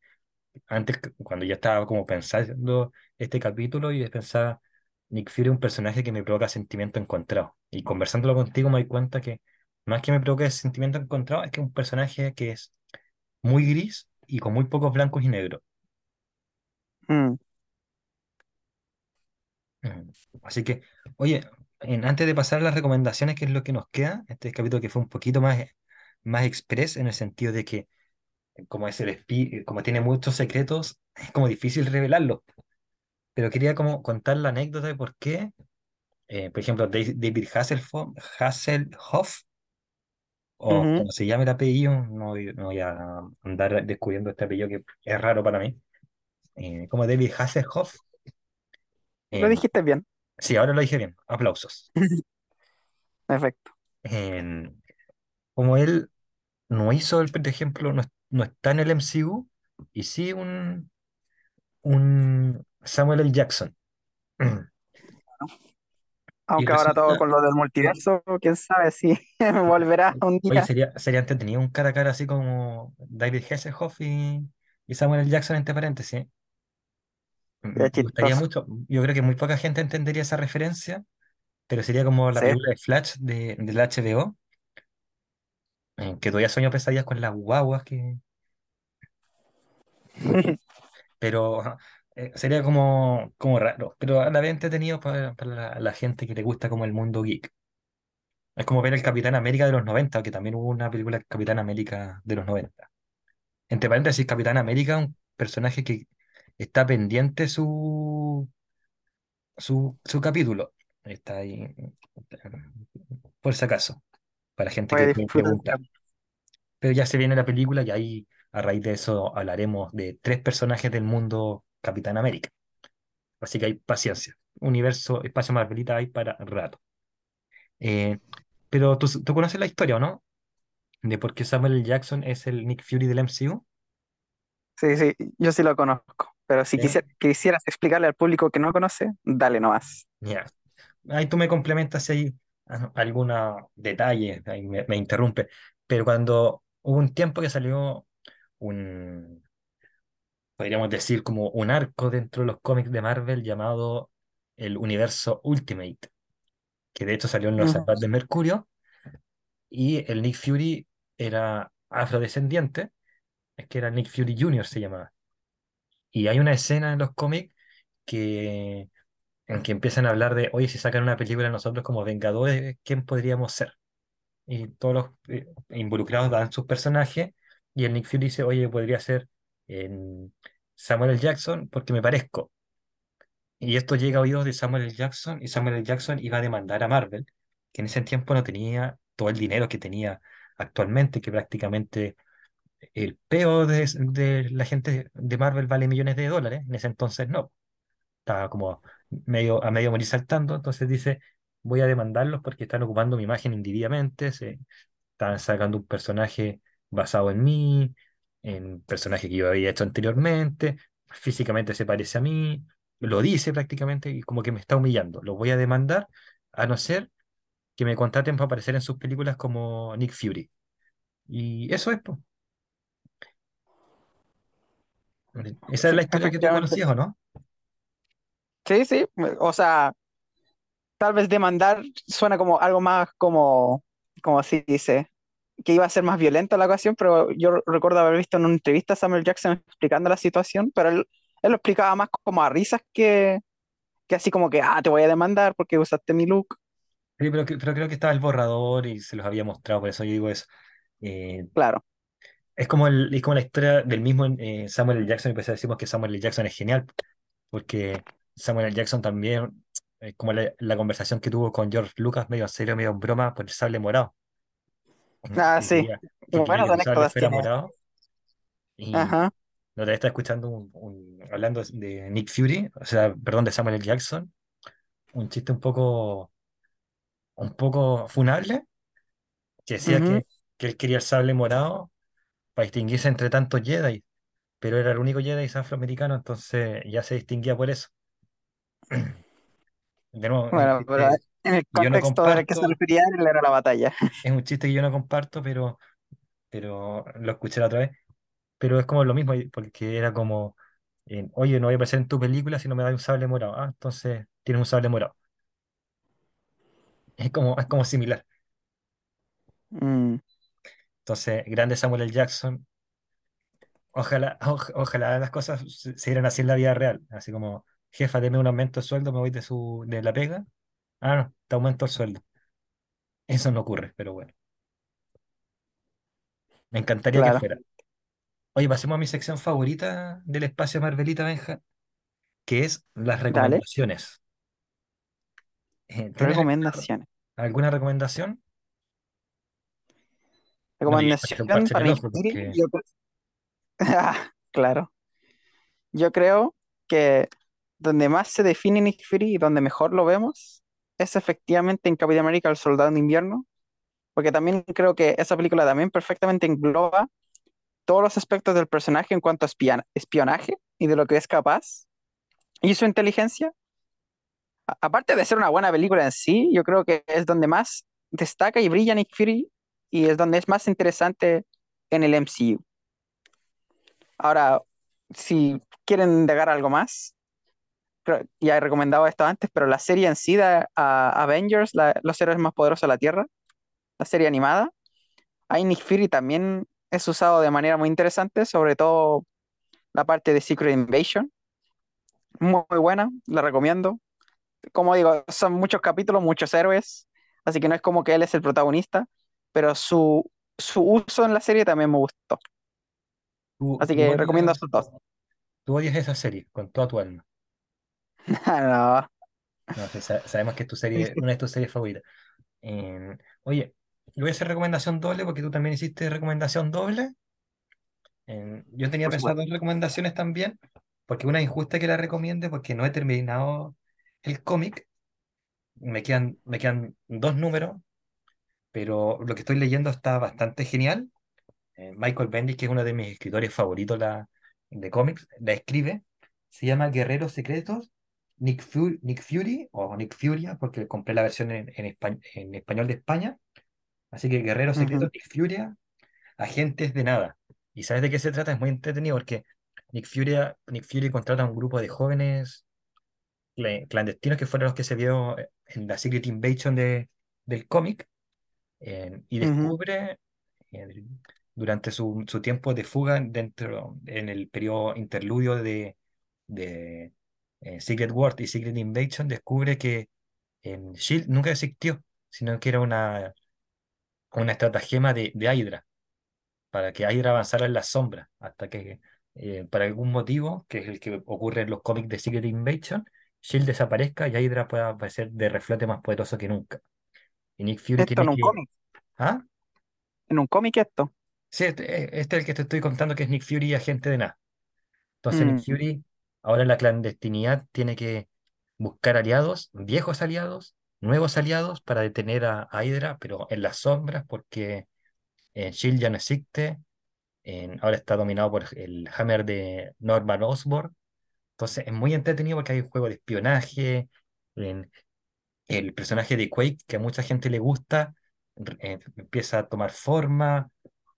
antes, cu- cuando ya estaba como pensando este capítulo, y pensaba, Nick Fury es un personaje que me provoca sentimiento encontrado. Y conversándolo contigo me doy cuenta que más que me provoque sentimiento encontrado, es que es un personaje que es muy gris y con muy pocos blancos y negros. Mm, Mm. Así que, oye, en- antes de pasar a las recomendaciones, ¿qué es lo que nos queda? Este capítulo que fue un poquito más, más express en el sentido de que, como es el espi- como tiene muchos secretos, *laughs* es como difícil revelarlos. Pero quería como contar la anécdota de por qué, eh, por ejemplo, David Hasselhoff, Hasselhoff, o ujú. como se llama el apellido, no, voy no voy a andar descubriendo este apellido que es raro para mí, eh, como David Hasselhoff, Lo eh, dijiste bien. sí, ahora lo dije bien, aplausos. *laughs* Perfecto. En- como él no hizo, el, por ejemplo, no, no está en el MCU, y sí un, un Samuel L. Jackson. *clears throat* Aunque ahora todo con lo del multiverso, quién sabe si *laughs* volverá un oye, día. sería, sería entretenido un cara a cara así como David Hasselhoff y, y Samuel L. Jackson entre paréntesis. Mm, Me gustaría mucho, yo creo que muy poca gente entendería esa referencia, pero sería como la Sí. película de Flash de, del HBO, eh, que todavía sueño pesadillas con las guaguas que, *laughs* pero eh, sería como, como raro, pero a la vez entretenido para, para la, la gente que le gusta como el mundo geek. Es como ver el Capitán América de los 90 que también hubo una película Capitán América de los noventa Entre paréntesis, Capitán América, un personaje que está pendiente su, su, su capítulo. Está ahí, por si acaso, para gente Voy que preguntar. capítulo. Pero ya se viene la película y ahí, a raíz de eso, hablaremos de tres personajes del mundo Capitán América. Así que hay paciencia. Universo, espacio Marvelita hay para rato. Eh, pero ¿tú, tú conoces la historia, ¿o no? De por qué Samuel. Jackson es el Nick Fury del MCU. Sí, sí, yo sí lo conozco. Pero si quisieras explicarle al público que no conoce, dale nomás. Ya. Ahí tú me complementas si hay ah, alguna detalle, ahí me, me interrumpe. Pero cuando hubo un tiempo que salió un, podríamos decir, como un arco dentro de los cómics de Marvel llamado el Universo Ultimate, que de hecho salió en los zapatos de Mercurio, y el Nick Fury era afrodescendiente, es que era Nick Fury Jr. se llamaba. Y hay una escena en los cómics que, en que empiezan a hablar de, oye, si sacan una película nosotros como Vengadores, ¿quién podríamos ser? Y todos los eh, involucrados dan sus personajes, y el Nick Fury dice, oye, podría ser en Samuel. Jackson porque me parezco. Y esto llega a oídos de Samuel. Jackson, y Samuel. Jackson iba a demandar a Marvel, que en ese tiempo no tenía todo el dinero que tenía actualmente, que prácticamente el peo de, la gente de Marvel vale millones de dólares, en ese entonces no. Estaba como medio, a medio morir saltando, entonces dice, voy a demandarlos porque están ocupando mi imagen indebidamente, se están sacando un personaje basado en mí, en personaje que yo había hecho anteriormente, físicamente se parece a mí, lo dice prácticamente y como que me está humillando. Los voy a demandar a no ser que me contraten para aparecer en sus películas como Nick Fury. Y eso es, po. Esa es la historia que tú conocías, ¿o no? Sí, sí, o sea, tal vez demandar suena como algo más como, como se dice, que iba a ser más violenta la ocasión, pero yo recuerdo haber visto en una entrevista a Samuel Jackson explicando la situación, pero él, él lo explicaba más como a risas que, que así como que, ah, te voy a demandar porque usaste mi look. Sí, pero, pero creo que estaba el borrador y se los había mostrado, por eso yo digo eso. Eh, Claro. es como, el, es como la historia del mismo eh, Samuel L. Jackson, y pues decimos que Samuel L. Jackson es genial, porque Samuel L. Jackson también, eh, como la, la conversación que tuvo con George Lucas, medio en serio, medio en broma, por el sable morado, *laughs* Ah, sí. Buenas anécdotas y Ajá. no te está escuchando un, un- hablando de Nick Fury, o sea, perdón, de Samuel L. Jackson, un chiste un poco, un poco funable, que decía que, que él quería el sable morado para distinguirse entre tantos Jedi, pero era el único Jedi afroamericano, entonces ya se distinguía por eso. *clears throat* De nuevo, Bueno, pero chiste en el no contexto del que se refería él era la batalla. es un chiste que yo no comparto, pero, pero lo escuché la otra vez. Pero es como lo mismo, porque era como, eh, oye, no voy a aparecer en tu película si no me das un sable morado. Ah, entonces tienes un sable morado. Es como, es como similar. Mm, Entonces, grande Samuel L. Jackson, ojalá, oj- ojalá las cosas se, se dieran así en la vida real. Así como, jefa, deme un aumento de sueldo, me voy de, su, de la pega. Ah, no, te aumento el sueldo. Eso no ocurre, pero bueno, me encantaría que claro. fuera. Oye, pasemos a mi sección favorita del espacio Marvelita Benja, que es las Dale. recomendaciones. Eh, ¿tienes alguna, Recomendaciones. alguna recomendación? No me digas para el Nick ojo, Fury. porque Yo, cre- *laughs* claro. Yo creo que donde más se define Nick Fury y donde mejor lo vemos es efectivamente en Capitán América, el Soldado de Invierno, porque también creo que esa película también perfectamente engloba todos los aspectos del personaje en cuanto a espionaje y de lo que es capaz y su inteligencia. Aparte de ser una buena película en sí, yo creo que es donde más destaca y brilla Nick Fury y es donde es más interesante en el MCU. Ahora, si quieren indagar algo más, ya he recomendado esto antes, pero la serie en sí de a- Avengers, la- los héroes más poderosos de la Tierra, la serie animada, ahí Nick Fury también es usado de manera muy interesante, sobre todo la parte de Secret Invasion, muy, muy buena, la recomiendo. Como digo, son muchos capítulos, muchos héroes, así que no es como que él es el protagonista, pero su, su uso en la serie también me gustó. Así que recomiendo odias, esos dos. tú odias esa serie con toda tu alma. *laughs* No, No, sí, sabemos que es tu serie, una de tus series favoritas. Eh, oye, yo voy a hacer recomendación doble porque tú también hiciste recomendación doble. Eh, yo tenía pensado dos recomendaciones también, porque una es injusta que la recomiende porque no he terminado el cómic. Me quedan, me quedan dos números, pero lo que estoy leyendo está bastante genial. Eh, Michael Bendis, que es uno de mis escritores favoritos la, de cómics, la escribe. Se llama Guerreros Secretos, Nick Fury, Nick Fury o Nick Furia, porque compré la versión en, en, espa- en español de España. Así que Guerreros Ujú, Secretos, Nick Furia, Agentes de Nada. ¿Y sabes de qué se trata? Es muy entretenido porque Nick Fury, Nick Fury contrata a un grupo de jóvenes cla- clandestinos que fueron los que se vio en la Secret Invasion de, del cómic eh, y descubre eh, durante su, su tiempo de fuga dentro, en el periodo interludio de, de eh, Secret World y Secret Invasion, descubre que en SHIELD nunca existió, sino que era una, una estratagema de, de Hydra, para que Hydra avanzara en la sombra, hasta que eh, por algún motivo, que es el que ocurre en los cómics de Secret Invasion, SHIELD desaparezca y Hydra pueda aparecer de reflote más poderoso que nunca. Y Nick Fury Esto tiene en un que... cómic, ¿Ah? en un cómic esto. Sí, este, este es el que te estoy contando que es Nick Fury y agente de nada. Entonces Nick Mm, Fury Ahora la clandestinidad tiene que buscar aliados, viejos aliados, nuevos aliados para detener a Hydra, pero en las sombras porque en Shield ya no existe, ahora está dominado por el Hammer de Norman Osborn. Entonces es muy entretenido porque hay un juego de espionaje, en el personaje de Quake que a mucha gente le gusta, eh, empieza a tomar forma.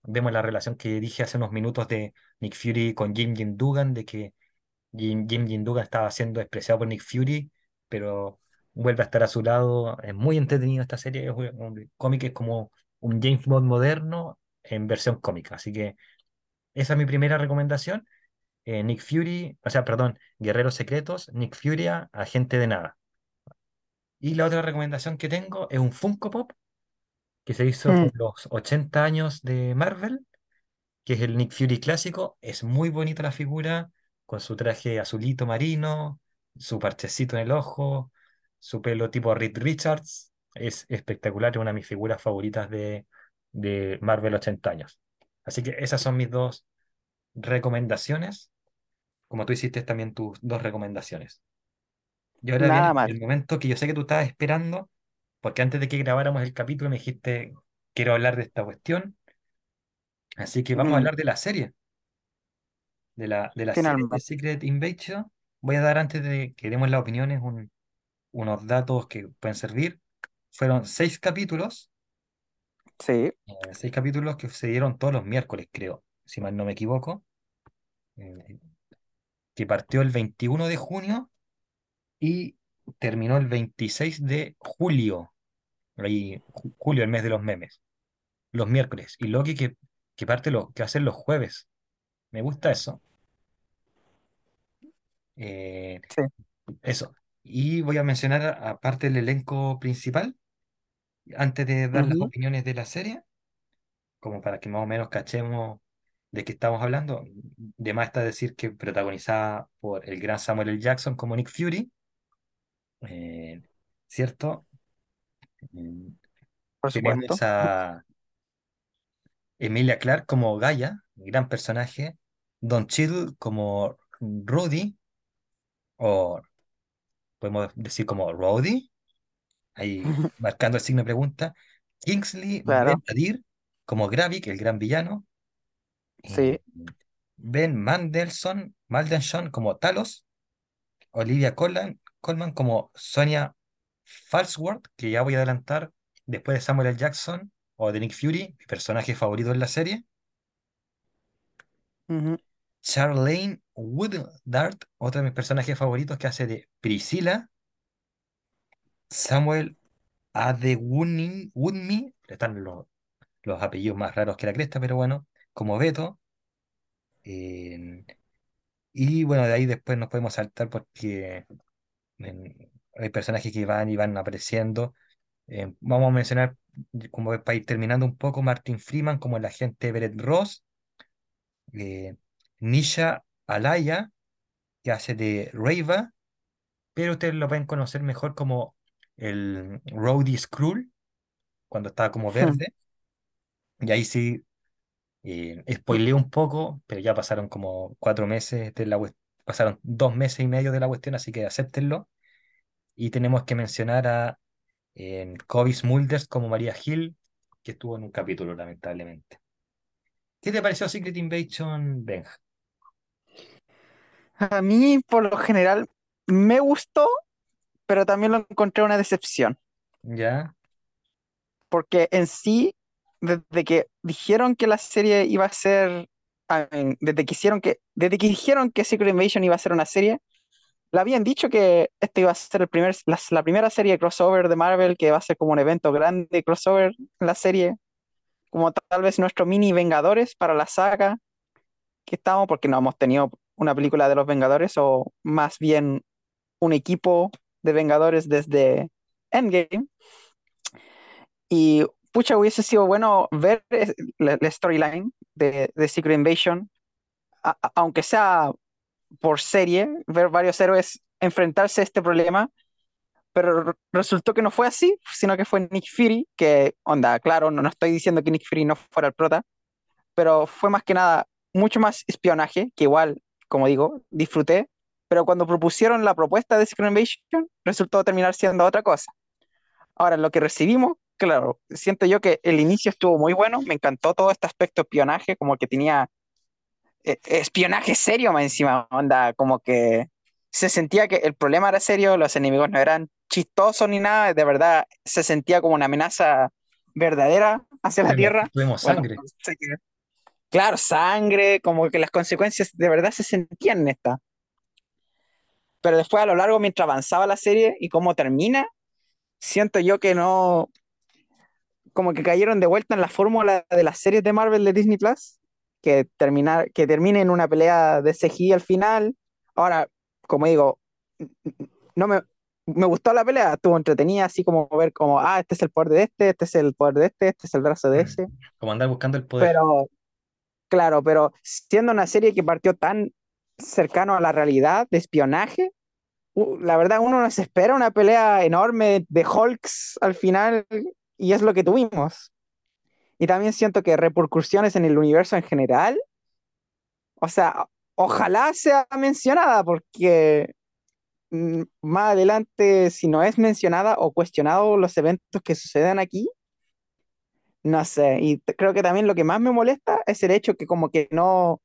Vemos la relación que dije hace unos minutos de Nick Fury con Jim Jim Duggan, de que Jim, Jim Duggan estaba siendo despreciado por Nick Fury, pero vuelve a estar a su lado. Es muy entretenido esta serie, es un cómic, es como un James Bond moderno en versión cómica. Así que esa es mi primera recomendación. Eh, Nick Fury, o sea, perdón, Guerreros Secretos, Nick Fury, Agente de Nada. Y la otra recomendación que tengo es un Funko Pop que se hizo Mm, por los 80 años de Marvel, que es el Nick Fury clásico. Es muy bonita la figura, con su traje azulito marino, su parchecito en el ojo, su pelo tipo Reed Richards. Es espectacular, es una de mis figuras favoritas de, de Marvel 80 años. Así que esas son mis dos recomendaciones, como tú hiciste también tus dos recomendaciones. Y ahora nada viene mal. el momento que yo sé que tú estabas esperando, porque antes de que grabáramos el capítulo me dijiste, quiero hablar de esta cuestión, así que vamos a Mm, hablar de la serie, de la, de la serie de finalmente. Secret Invasion. Voy a dar antes de que demos las opiniones un- unos datos que pueden servir. Fueron seis capítulos, Sí. eh, seis capítulos que se dieron todos los miércoles, creo, si mal no me equivoco, eh, que partió el 21 de junio y terminó el 26 de julio, ahí, ju- julio, el mes de los memes. los miércoles y Loki que, que parte lo, que va a ser los jueves. Me gusta eso. Eh, Sí. eso. Y voy a mencionar, aparte del elenco principal, antes de dar las opiniones de la serie, como para que más o menos cachemos de qué estamos hablando. De más está decir que protagonizada por el gran Samuel L. Jackson como Nick Fury, eh, ¿cierto? Por Tenemos supuesto. a Emilia Clarke como Gaia, gran personaje, Don Cheadle como Rudy, o podemos decir como Rhodey, ahí *laughs* marcando el signo de pregunta. Kingsley Claro. Adir como Gravik, el gran villano. Sí. ben Mandelson, Maldenson como Talos. Olivia Colman, Colman como Sonia Falsworth, que ya voy a adelantar después de Samuel L. Jackson o de Nick Fury, mi personaje favorito en la serie. Charlene Woodard, otro de mis personajes favoritos que hace de Priscilla. Samuel Adewunmi, están los, los apellidos más raros que la cresta, pero bueno, como Beto. y bueno, de ahí después nos podemos saltar porque hay personajes que van y van apareciendo. Vamos a mencionar, como para ir terminando un poco, Martin Freeman como el agente Everett Ross, eh, Nisha Alaya, que hace de Reva, pero ustedes lo pueden conocer mejor como el Rhodey Skrull, cuando estaba como ujú, verde. Y ahí sí Eh, spoileé un poco, pero ya pasaron como cuatro meses de la pasaron dos meses y medio de la cuestión, así que acéptenlo. Y tenemos que mencionar a eh, Kobe Smulders como María Hill, que estuvo en un capítulo, lamentablemente. ¿Qué te pareció Secret Invasion, Benja? A mí, por lo general, me gustó, pero también lo encontré una decepción. ¿Ya? Porque en sí, desde que dijeron que la serie iba a ser, mean, desde que hicieron que, desde que dijeron que Secret Invasion iba a ser una serie, le habían dicho que esta iba a ser el primer, la, la primera serie de crossover de Marvel, que va a ser como un evento grande crossover en la serie, como tal vez nuestro mini Vengadores para la saga que estamos, porque no hemos tenido una película de los Vengadores, o más bien un equipo de Vengadores desde Endgame. Y pucha, hubiese sido bueno ver la, storyline de, de Secret Invasion, aunque sea por serie, ver varios héroes enfrentarse a este problema, pero re- resultó que no fue así, sino que fue Nick Fury, que, onda, claro, no, no estoy diciendo que Nick Fury no fuera el prota, pero fue más que nada mucho más espionaje, que igual, como digo, disfruté, pero cuando propusieron la propuesta de Secret Invasion, resultó terminar siendo otra cosa. Ahora, lo que recibimos, claro, siento yo que el inicio estuvo muy bueno, me encantó todo este aspecto espionaje, como que tenía eh, espionaje serio más encima, onda, como que se sentía que el problema era serio, los enemigos no eran chistosos ni nada, de verdad se sentía como una amenaza verdadera hacia la Tierra. tuvimos Bueno, sangre. Claro, sangre, como que las consecuencias de verdad se sentían en esta. Pero después a lo largo, mientras avanzaba la serie y cómo termina, siento yo que no, como que cayeron de vuelta en la fórmula de las series de Marvel de Disney Plus, que terminar, que termine en una pelea de CGI al final. Ahora, como digo, no me, me gustó la pelea, estuvo entretenida, así como ver como, ah, este es el poder de este, este es el poder de este, este es el brazo de ese. Como andar buscando el poder. Pero, claro, pero siendo una serie que partió tan cercano a la realidad de espionaje, la verdad uno no se espera una pelea enorme de Hulks al final y es lo que tuvimos. Y también siento que repercusiones en el universo en general, o sea, ojalá sea mencionada porque mm, más adelante, si no es mencionada o cuestionado los eventos que suceden aquí, no sé. Y creo que también lo que más me molesta es el hecho que como que no,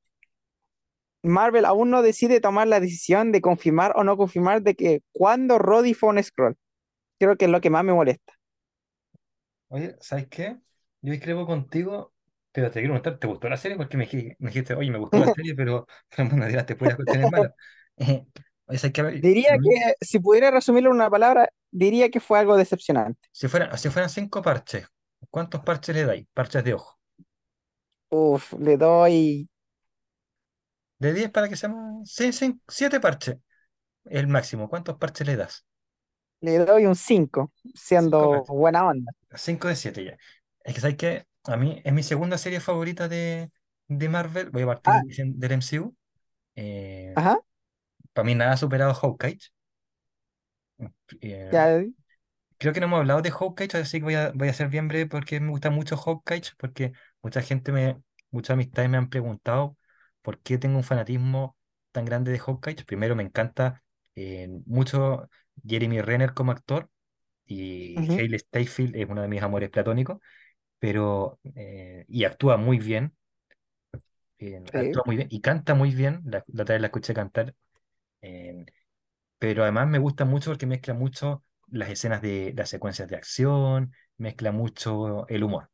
Marvel aún no decide tomar la decisión de confirmar o no confirmar de que cuando Roddy fue un Skrull. Creo que es lo que más me molesta. Oye, ¿sabes qué? Yo discrepo contigo, pero te quiero preguntar, ¿te gustó la serie? Porque me, dij- me dijiste, oye, me gustó la *laughs* serie, pero, *laughs* bueno, dirás, te puedes cuestiones malas. *laughs* Eh. A Diría que, si pudiera resumirlo en una palabra, diría que fue algo decepcionante. si fueran, si fueran cinco parches, ¿cuántos parches le dais? Parches de ojo. Uf, le doy, De 10 para que seamos... Sí, sí, siete parches, el máximo. ¿Cuántos parches le das? le doy un 5, Cinco siendo buena onda. 5 de 7 ya. Es que, ¿sabes qué? A mí es mi segunda serie favorita de, de Marvel. Voy a partir Ah, del MCU. Eh, ajá, para mí nada ha superado Hawkeye. Eh, ya, creo que no hemos hablado de Hawkeye, así que voy a, voy a ser bien breve porque me gusta mucho Hawkeye, porque mucha gente me, muchas amistades me han preguntado por qué tengo un fanatismo tan grande de Hawkeye. Primero me encanta eh, mucho Jeremy Renner como actor y ujú, Hailey Steinfeld es uno de mis amores platónicos, pero eh, y actúa muy bien, eh, sí. actúa muy bien y canta muy bien. La, la otra vez la escuché cantar. pero además me gusta mucho porque mezcla mucho las escenas de las secuencias de acción, mezcla mucho el humor.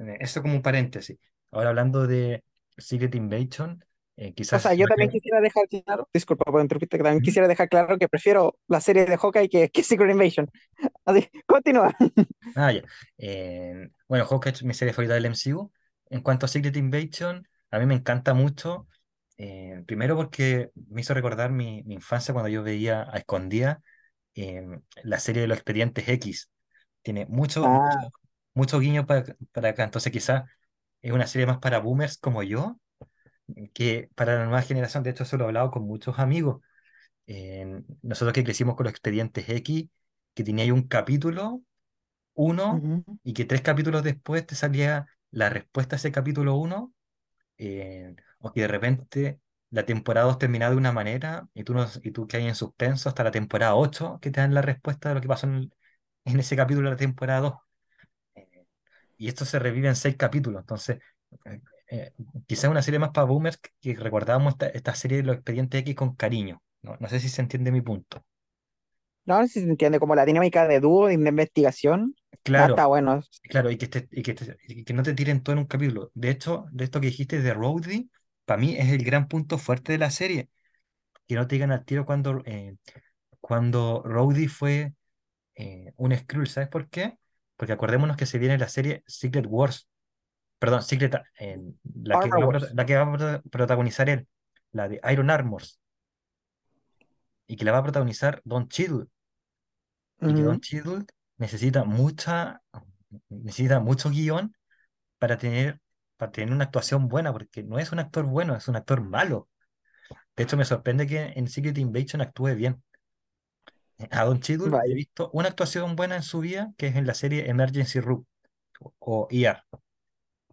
Eh, Eso como un paréntesis. Ahora hablando de Secret Invasion, eh, O quizás sea, se yo también quisiera dejar claro, disculpa por interrumpirte, que también ¿Mm? quisiera dejar claro que prefiero la serie de Hawkeye que, que Secret Invasion. *laughs* Así, continúa. *laughs* Ah, ya. Eh, bueno, Hawkeye es mi serie favorita del MCU. En cuanto a Secret Invasion, a mí me encanta mucho. eh, primero porque me hizo recordar mi, mi infancia cuando yo veía a escondida la serie de los Expedientes X. Tiene mucho, Ah, mucho guiño para, para acá. Entonces quizás es una serie más para boomers como yo que para la nueva generación. De hecho, eso lo he hablado con muchos amigos. Eh, nosotros que crecimos con los Expedientes X, que tenía ahí un capítulo uno y que tres capítulos después te salía la respuesta a ese capítulo uno, eh, o que de repente la temporada 2 terminaba de una manera y tú, no, y tú que hay en suspenso hasta la temporada 8 que te dan la respuesta de lo que pasó en, el- en ese capítulo de la temporada 2. Eh, y esto se revive en seis capítulos, entonces eh, eh, quizás una serie más para boomers que, que recordábamos esta, esta serie de los Expedientes X con cariño. No, no sé si se entiende mi punto. No, no sé si se entiende como la dinámica de dúo, de investigación. Claro, está bueno. Claro, y que, esté- y que, esté- y que no te tiren todo en un capítulo. De hecho, de esto que dijiste de Rhodey, para mí es el gran punto fuerte de la serie. Que no te digan al tiro cuando, eh, cuando Rhodey fue eh, un Skrull. ¿Sabes por qué? Porque acordémonos que se viene la serie Secret Wars. Perdón, Secret, eh, la que va la que va a prota- protagonizar él, la de Iron Armors, y que la va a protagonizar Don Cheadle. Y que Don. Cheadle necesita mucha, necesita mucho guion para tener, para tener una actuación buena, porque no es un actor bueno, es un actor malo. De hecho, me sorprende que en Secret Invasion actúe bien. A Don Cheadle le he visto una actuación buena en su vida, que es en la serie Emergency Room o o ER.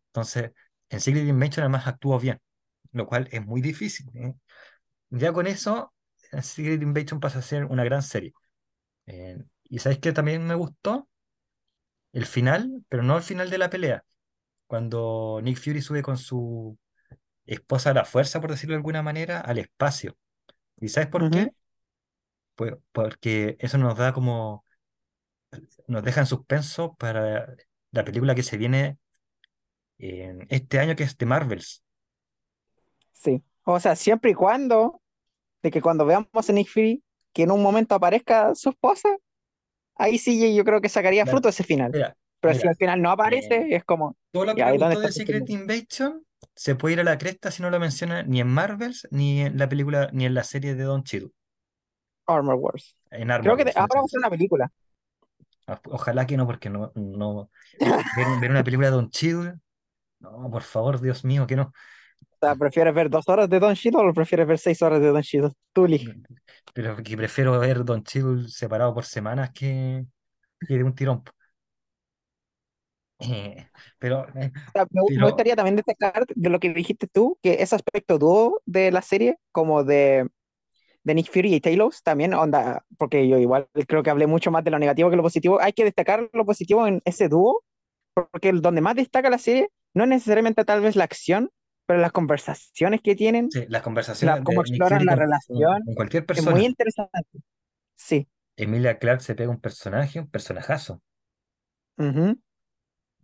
Entonces, en Secret Invasion además actuó bien, lo cual es muy difícil. ¿eh? Ya con eso, Secret Invasion pasa a ser una gran serie. Eh, y sabéis que también me gustó el final, pero no el final de la pelea, cuando Nick Fury sube con su esposa a la fuerza, por decirlo de alguna manera, al espacio. ¿Y sabes por qué? Pues porque eso nos da como, nos deja en suspenso para la película que se viene en este año, que es de Marvels. Sí. O sea, siempre y cuando, de que cuando veamos a Nick Fury, que en un momento aparezca su esposa, ahí sí yo creo que sacaría Claro. fruto ese final. Mira, Pero si al final no eh, aparece, es como, todo lo que me gustó de Secret. Invasion se puede ir a la cresta si no lo menciona ni en Marvels, ni en la película, ni en la serie de Don Cheadle, Armor Wars. en Creo que de- Armorverse, ahora muchas va a veces. una película. Ojalá que no, porque no, no *laughs* ver, ver una película de Don Cheadle, no, por favor, Dios mío, que no. O sea, ¿prefieres ver dos horas de Don Cheadle o prefieres ver seis horas de Don Cheadle? Tú eliges. Pero que prefiero ver Don Cheadle separado por semanas que, que de un tirón. Eh, pero, eh, O sea, me, me pero, gustaría también destacar de lo que dijiste tú, que ese aspecto dúo de la serie, como de, de Nick Fury y Talos, también onda, porque yo igual creo que hablé mucho más de lo negativo que lo positivo. Hay que destacar lo positivo en ese dúo, porque donde más destaca la serie no es necesariamente tal vez la acción, pero las conversaciones que tienen, sí, las la, conversaciones cómo de Nick exploran la con, relación, con cualquier es muy persona. interesante. Sí. Emilia Clarke se pega un personaje, un personajazo. Ujú,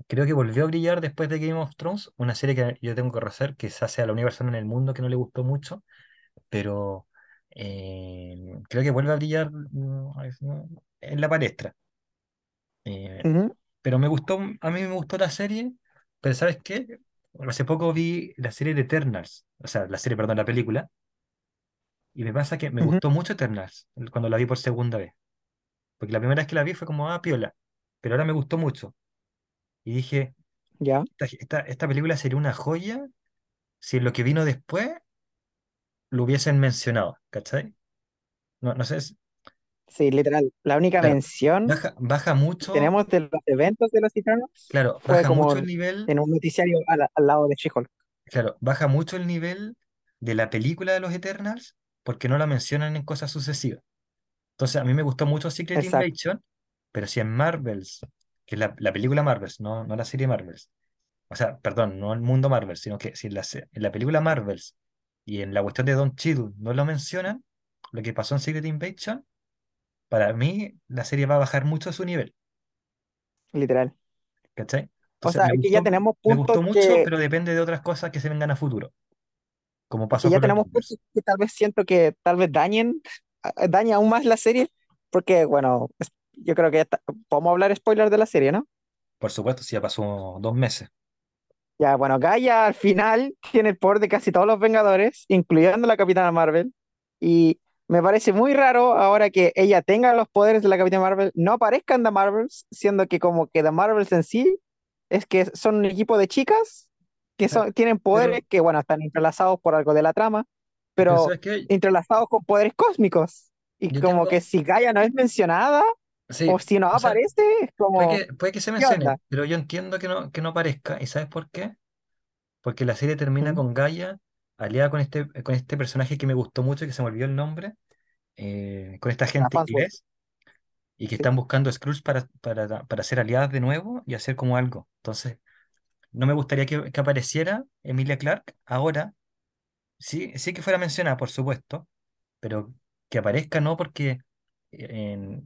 Creo que volvió a brillar después de Game of Thrones, una serie que yo tengo que reconocer, quizás sea la única persona en el mundo que no le gustó mucho, pero eh, creo que vuelve a brillar en la palestra. Eh, pero me gustó, a mí me gustó la serie, pero ¿sabes qué? Hace poco vi la serie de Eternals, o sea, la serie, perdón, la película, y me pasa que me gustó mucho Eternals cuando la vi por segunda vez, porque la primera vez que la vi fue como, ah, piola, pero ahora me gustó mucho, y dije, ya. esta, esta, esta película sería una joya si lo que vino después lo hubiesen mencionado, ¿cachai? No, no sé, Sí, literal. La única claro, mención baja, baja que mucho, tenemos de los eventos de los Eternals claro, baja como mucho el nivel en un noticiario al, al lado de She-Hulk. Claro, baja mucho el nivel de la película de los Eternals porque no la mencionan en cosas sucesivas. Entonces, a mí me gustó mucho Secret Exacto. Invasion, pero si en Marvels, que es la, la película Marvels, no, no la serie Marvels, o sea, perdón, no el mundo Marvel, sino que si en la, en la película Marvels y en la cuestión de Don Cheadle no lo mencionan, lo que pasó en Secret Invasion, para mí la serie va a bajar mucho su nivel, Literal. ¿cachai? O Entonces, sea, me es que ya gustó, tenemos me puntos gustó mucho, que, pero depende de otras cosas que se vengan a futuro, como pasó ya tenemos puntos que tal vez siento que tal vez dañen, daña aún más la serie, porque bueno, yo creo que ya está- podemos hablar spoilers de la serie, ¿no? Por supuesto, si ya pasó dos meses. Ya, bueno, Gaia al final *laughs* tiene el poder de casi todos los Vengadores, incluyendo la Capitana Marvel, y me parece muy raro ahora que ella tenga los poderes de la Capitana Marvel, no aparezcan The Marvels, siendo que como que The Marvels en sí es que son un equipo de chicas que Eh, son, tienen poderes Pero, que, bueno, están entrelazados por algo de la trama, pero entrelazados con poderes cósmicos. Y como que tengo, si Gaia no es mencionada, o si no o sea, aparece, es puede como, que, puede que se ¿qué mencione, pero yo entiendo que no, que no aparezca. ¿Y sabes por qué? Porque la serie termina ¿Mm? con Gaia aliada con este, con este personaje que me gustó mucho, que se me olvidó el nombre, eh, con esta gente inglés, y que ¿sí? están buscando Skrulls para, para, para ser aliadas de nuevo y hacer como algo. Entonces, no me gustaría que, que apareciera Emilia Clarke ahora, sí, sí que fuera mencionada, por supuesto, pero que aparezca no porque eh,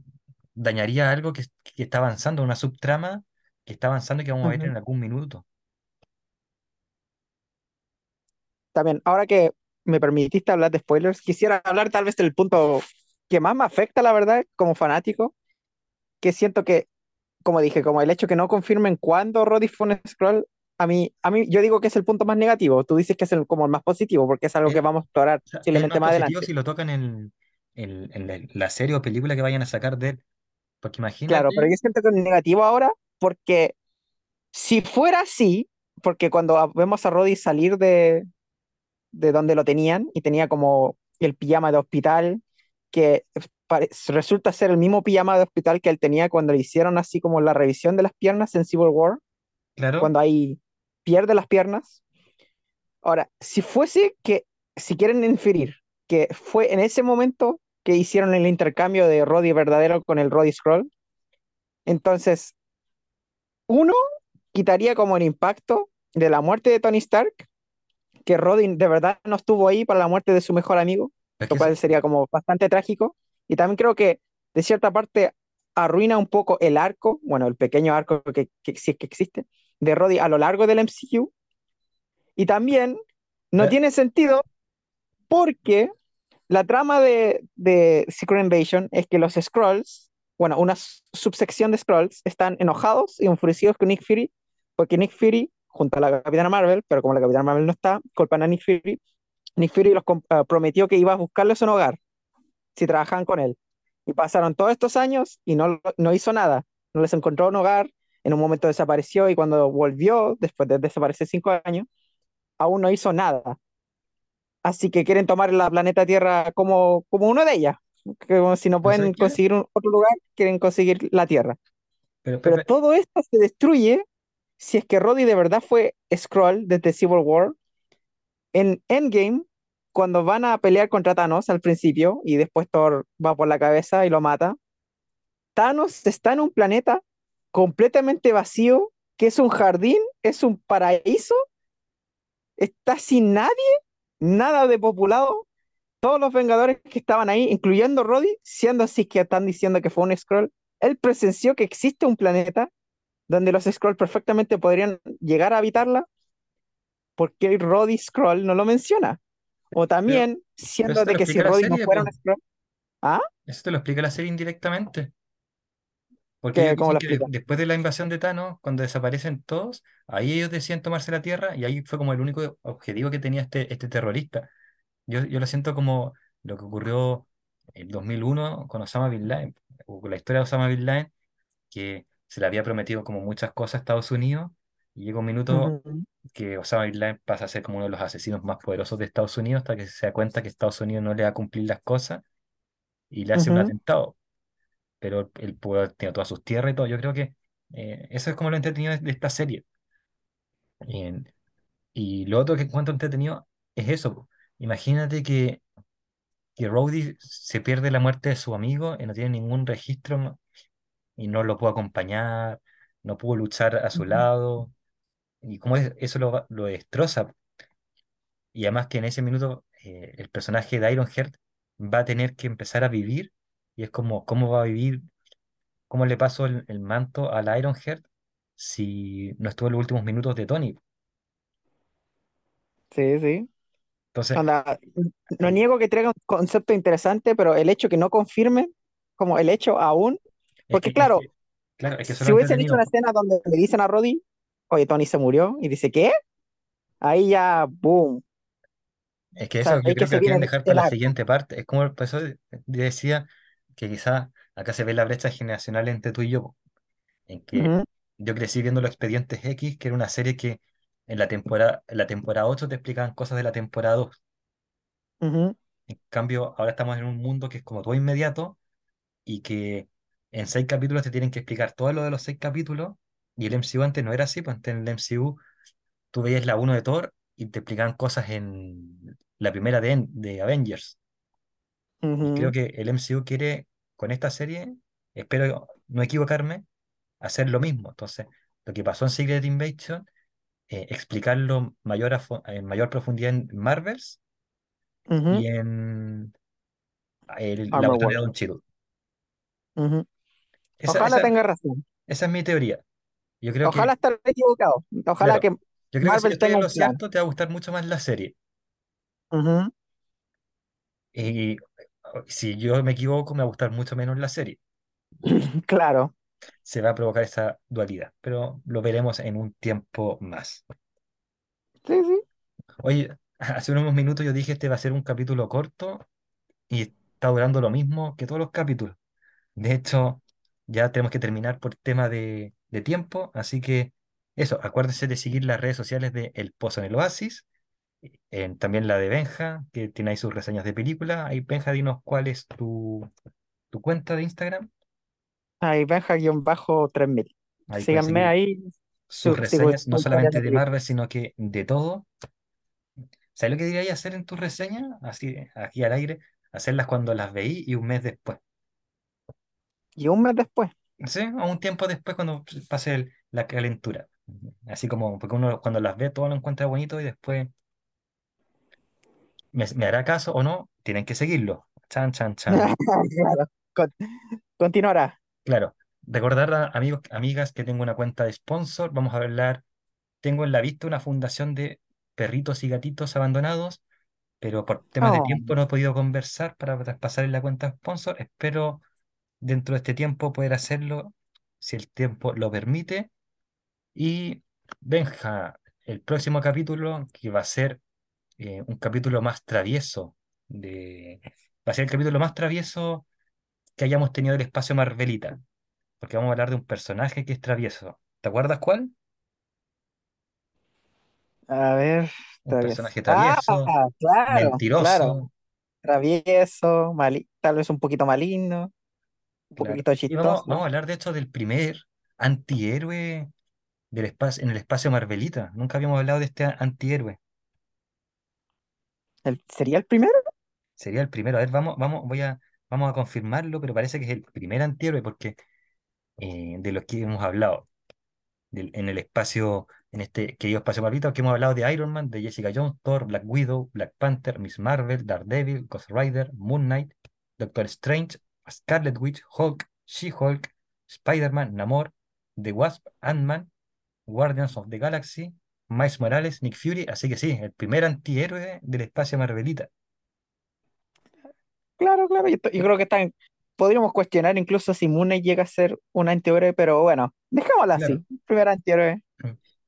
dañaría algo que, que está avanzando, una subtrama que está avanzando y que vamos a ver en algún minuto. También, ahora que me permitiste hablar de spoilers, quisiera hablar tal vez del punto que más me afecta, la verdad, como fanático, que siento que, como dije, como el hecho que no confirmen cuándo Roddy fue un Skrull, a mí, a mí, yo digo que es el punto más negativo, tú dices que es el, como el más positivo, porque es algo que vamos a explorar posiblemente más más adelante. si lo tocan en, en, en la, la serie o película que vayan a sacar de él. Porque Claro, pero imagínate, yo siento que es negativo ahora, porque si fuera así, porque cuando vemos a Roddy salir de, de donde lo tenían y tenía como el pijama de hospital, que resulta ser el mismo pijama de hospital que él tenía cuando le hicieron así como la revisión de las piernas en Civil War, claro, cuando ahí pierde las piernas. Ahora, si fuese que, si quieren inferir que fue en ese momento que hicieron el intercambio de Roddy verdadero con el Roddy Scroll. Entonces, uno quitaría como el impacto de la muerte de Tony Stark, que Roddy de verdad no estuvo ahí para la muerte de su mejor amigo, Es lo cual sería como bastante trágico. Y también creo que de cierta parte arruina un poco el arco, bueno, el pequeño arco que, que, que existe, de Roddy a lo largo del MCU. Y también no eh, tiene sentido porque la trama de, de Secret Invasion es que los Skrulls, bueno, una subsección de Skrulls, están enojados y enfurecidos con Nick Fury, porque Nick Fury, junto a la Capitana Marvel, pero como la Capitana Marvel no está, culpan a Nick Fury. Nick Fury los ah, prometió que iba a buscarles un hogar si trabajaban con él. Y pasaron todos estos años y no, no hizo nada. No les encontró un hogar, en un momento desapareció y cuando volvió, después de desaparecer cinco años, aún no hizo nada. Así que quieren tomar la planeta Tierra como, como uno de ellas. Como si no ¿pero sabes pueden conseguir un- otro lugar, quieren conseguir la Tierra. Pero, Pero todo esto se destruye si es que Roddy de verdad fue Skrull desde Civil War. En Endgame, cuando van a pelear contra Thanos al principio y después Thor va por la cabeza y lo mata, Thanos está en un planeta completamente vacío, que es un jardín, es un paraíso, está sin nadie, nada de populado. Todos los Vengadores que estaban ahí, incluyendo Roddy, siendo así que están diciendo que fue un Skrull, él presenció que existe un planeta donde los Skrull perfectamente podrían llegar a habitarla, porque Roddy Skrull no lo menciona. O también, pero siendo de que si Roddy no fuera un Skrull, ¿ah? Eso te lo explica la serie indirectamente. Porque ellos ¿Qué, ¿Cómo dicen que después de la invasión de Thanos, cuando desaparecen todos, ahí ellos decían tomarse la Tierra y ahí fue como el único objetivo que tenía este, este terrorista. Yo, yo lo siento como lo que ocurrió en 2001 con Osama Bin Laden, o con la historia de Osama Bin Laden, que se le había prometido como muchas cosas a Estados Unidos y llega un minuto Ujú, que Osama Bin Laden pasa a ser como uno de los asesinos más poderosos de Estados Unidos hasta que se da cuenta que Estados Unidos no le va a cumplir las cosas y le hace un ujú. atentado pero él pudo haber tenido todas sus tierras y todo. Yo creo que eh, eso es como lo entretenido de, de esta serie. En- y lo otro que encuentro entretenido es eso. Imagínate que, que Rhodey se pierde la muerte de su amigo y no tiene ningún registro y no lo pudo acompañar, no pudo luchar a su lado. Y cómo es- eso lo destroza. Y además que en ese minuto eh, el personaje de Ironheart va a tener que empezar a vivir. Y es como, ¿cómo va a vivir ¿Cómo le pasó el, el manto al Ironheart si no estuvo en los últimos minutos de Tony? Sí, sí. Entonces, Anda, no niego que traiga un concepto interesante, pero el hecho que no confirme, como el hecho aún, es que, porque es claro, que, claro, es que eso es si hubiesen hecho una escena donde le dicen a Roddy, oye, Tony se murió, y dice, ¿qué? Ahí ya, boom, Es que eso yo sabéis que creo que lo quieren el, dejar para el la siguiente parte. Es como eso decía que quizás acá se ve la brecha generacional entre tú y yo, en que yo crecí viendo Los Expedientes X, que era una serie que en la temporada, en la temporada 8 te explicaban cosas de la temporada 2. ujú, En cambio, ahora estamos en un mundo que es como todo inmediato y que en seis capítulos te tienen que explicar todo lo de los seis capítulos. Y el MCU antes no era así, pues antes en el MCU tú veías la uno de Thor y te explicaban cosas en la primera de, de Avengers. Creo que el MCU quiere, con esta serie, espero no equivocarme, hacer lo mismo. Entonces, lo que pasó en Secret Invasion, eh, explicarlo mayor a en mayor profundidad en Marvels y en el- la batalla de. Ujú. Esa, Ojalá esa, tenga razón. esa es mi teoría. Yo creo Ojalá que esté equivocado. Ojalá Claro, que yo creo que si estoy en un lo cierto, te va a gustar mucho más la serie. Y si yo me equivoco, me va a gustar mucho menos la serie. *laughs* Claro. Se va a provocar esa dualidad, pero lo veremos en un tiempo más. Sí, sí. Oye, *laughs* hace unos minutos yo dije este va a ser un capítulo corto y está durando lo mismo que todos los capítulos. De hecho, ya tenemos que terminar por tema de, de tiempo, así que eso, acuérdense de seguir las redes sociales de El Pozo en el Oasis en- también la de Benja, que tiene ahí sus reseñas de película. Ahí, Benja, dinos cuál es tu, tu cuenta de Instagram. Ahí Benja-3000. Ahí puedes Síganme ahí. sus reseñas, no solamente de. Marvel, sino que de todo. ¿Sabes lo que debería hacer en tu reseña? Así, aquí al aire, hacerlas cuando las veí y un mes después. Y un mes después. ¿Sí? O un tiempo después cuando pase el- la calentura. Así como, porque uno cuando las ve todo lo encuentra bonito y después me, me hará caso o no, tienen que seguirlo. Chan, chan, *laughs* chan. Claro. Con- continuará. Claro, recordar a amigos, amigas que tengo una cuenta de sponsor. Vamos a hablar, tengo en la vista una fundación de perritos y gatitos abandonados, pero por temas de Oh, tiempo no he podido conversar para traspasar en la cuenta sponsor. Espero dentro de este tiempo poder hacerlo, si el tiempo lo permite. Y Benja, el próximo capítulo, que va a ser eh, un capítulo más travieso, de... va a ser el capítulo más travieso que hayamos tenido del espacio Marvelita, porque vamos a hablar de un personaje que es travieso. ¿Te acuerdas cuál? a ver, Un travieso. personaje Ah, travieso, claro. mentiroso, Travieso, mali- tal vez un poquito maligno, un claro. poquito Y vamos, vamos chistoso. a hablar de hecho del primer antihéroe del espacio, en el espacio Marvelita. Nunca habíamos hablado de este antihéroe. ¿El, ¿sería el primero? Sería el primero. A ver, vamos, vamos, voy a, vamos a confirmarlo, pero parece que es el primer antihéroe porque eh, de los que hemos hablado en el espacio, en este querido espacio Marvelita, que hemos hablado de Iron Man, de Jessica Jones, Thor, Black Widow, Black Panther, Miss Marvel, Daredevil, Ghost Rider, Moon Knight, Doctor Strange, Scarlet Witch, Hulk, She-Hulk, Spider-Man, Namor, The Wasp, Ant-Man, Guardians of the Galaxy, Miles Morales, Nick Fury, así que sí, el primer antihéroe del espacio Marvelita. Claro, claro. Yo, yo creo que están. Podríamos cuestionar incluso si Moon Knight llega a ser un antihéroe, pero bueno, dejémoslo Claro. así. Primer antihéroe.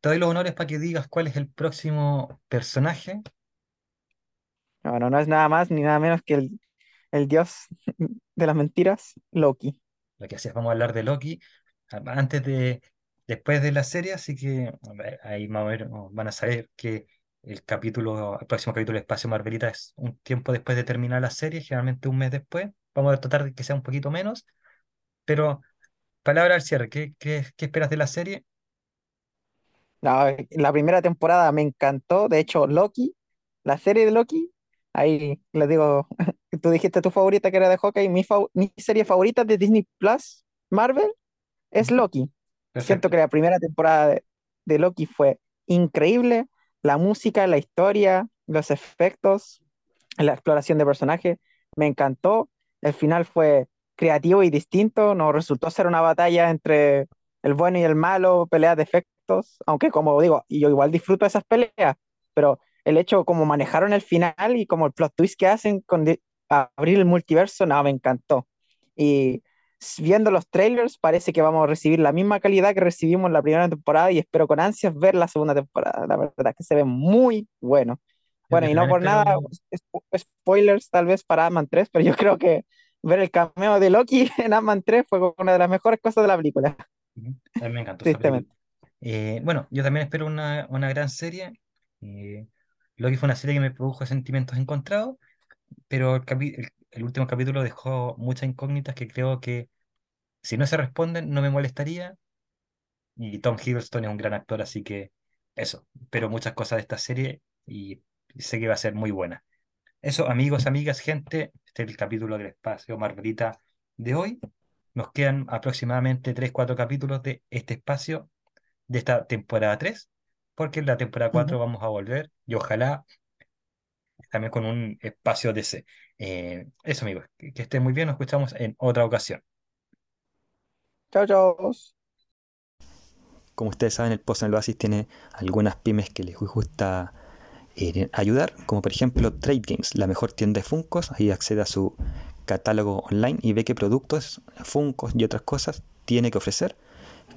Te doy los honores para que digas cuál es el próximo personaje. Bueno, no es nada más ni nada menos que el, el dios de las mentiras, Loki. Lo que hacías, vamos a hablar de Loki antes de, después de la serie, así que a ver, ahí a ver, oh, van a saber que el capítulo, el próximo capítulo de Espacio Marvelita es un tiempo después de terminar la serie, generalmente un mes después. Vamos a tratar de que sea un poquito menos, pero palabra al cierre, ¿qué, qué, qué esperas de la serie? No, la primera temporada me encantó. De hecho, Loki, la serie de Loki, ahí les digo, *laughs* tú dijiste tu favorita que era de Hawkeye. Mi, serie favorita de Disney Plus, Marvel, es Ujú. Loki. Siento Perfecto. que la primera temporada de, de Loki fue increíble. La música, la historia, los efectos, la exploración de personajes, me encantó. El final fue creativo y distinto. No resultó ser una batalla entre el bueno y el malo, peleas de efectos, aunque como digo, yo igual disfruto esas peleas, pero el hecho como manejaron el final y como el plot twist que hacen con abrir el multiverso, no, me encantó. Y viendo los trailers, parece que vamos a recibir la misma calidad que recibimos en la primera temporada y espero con ansias ver la segunda temporada. La verdad que se ve muy bueno. Bueno, y no por nada, spoilers tal vez para Ant-Man 3, pero yo *laughs* creo que ver el cameo de Loki *laughs* en Ant-Man 3 fue una de las mejores cosas de la película. A mí me encantó. Eh, bueno, yo también espero una, una gran serie. Eh, Loki fue una serie que me produjo sentimientos encontrados, pero el, el, último capítulo dejó muchas incógnitas que creo que si no se responden no me molestaría. Y Tom Hiddleston es un gran actor, así que eso, espero muchas cosas de esta serie y sé que va a ser muy buena. Eso, amigos, amigas, gente, este es el capítulo del espacio Marvelita de hoy. Nos quedan aproximadamente tres cuatro capítulos de este espacio de esta temporada 3 porque en la temporada Ujú. 4 vamos a volver y ojalá también con un espacio DC. Eh, eso, amigos, que, que estén muy bien, nos escuchamos en otra ocasión. Chao, chao. Como ustedes saben, el Pozo en el Oasis tiene algunas pymes que les gusta eh, ayudar, como por ejemplo Trade Games, la mejor tienda de Funcos. Ahí accede a su catálogo online y ve qué productos, Funcos y otras cosas tiene que ofrecer.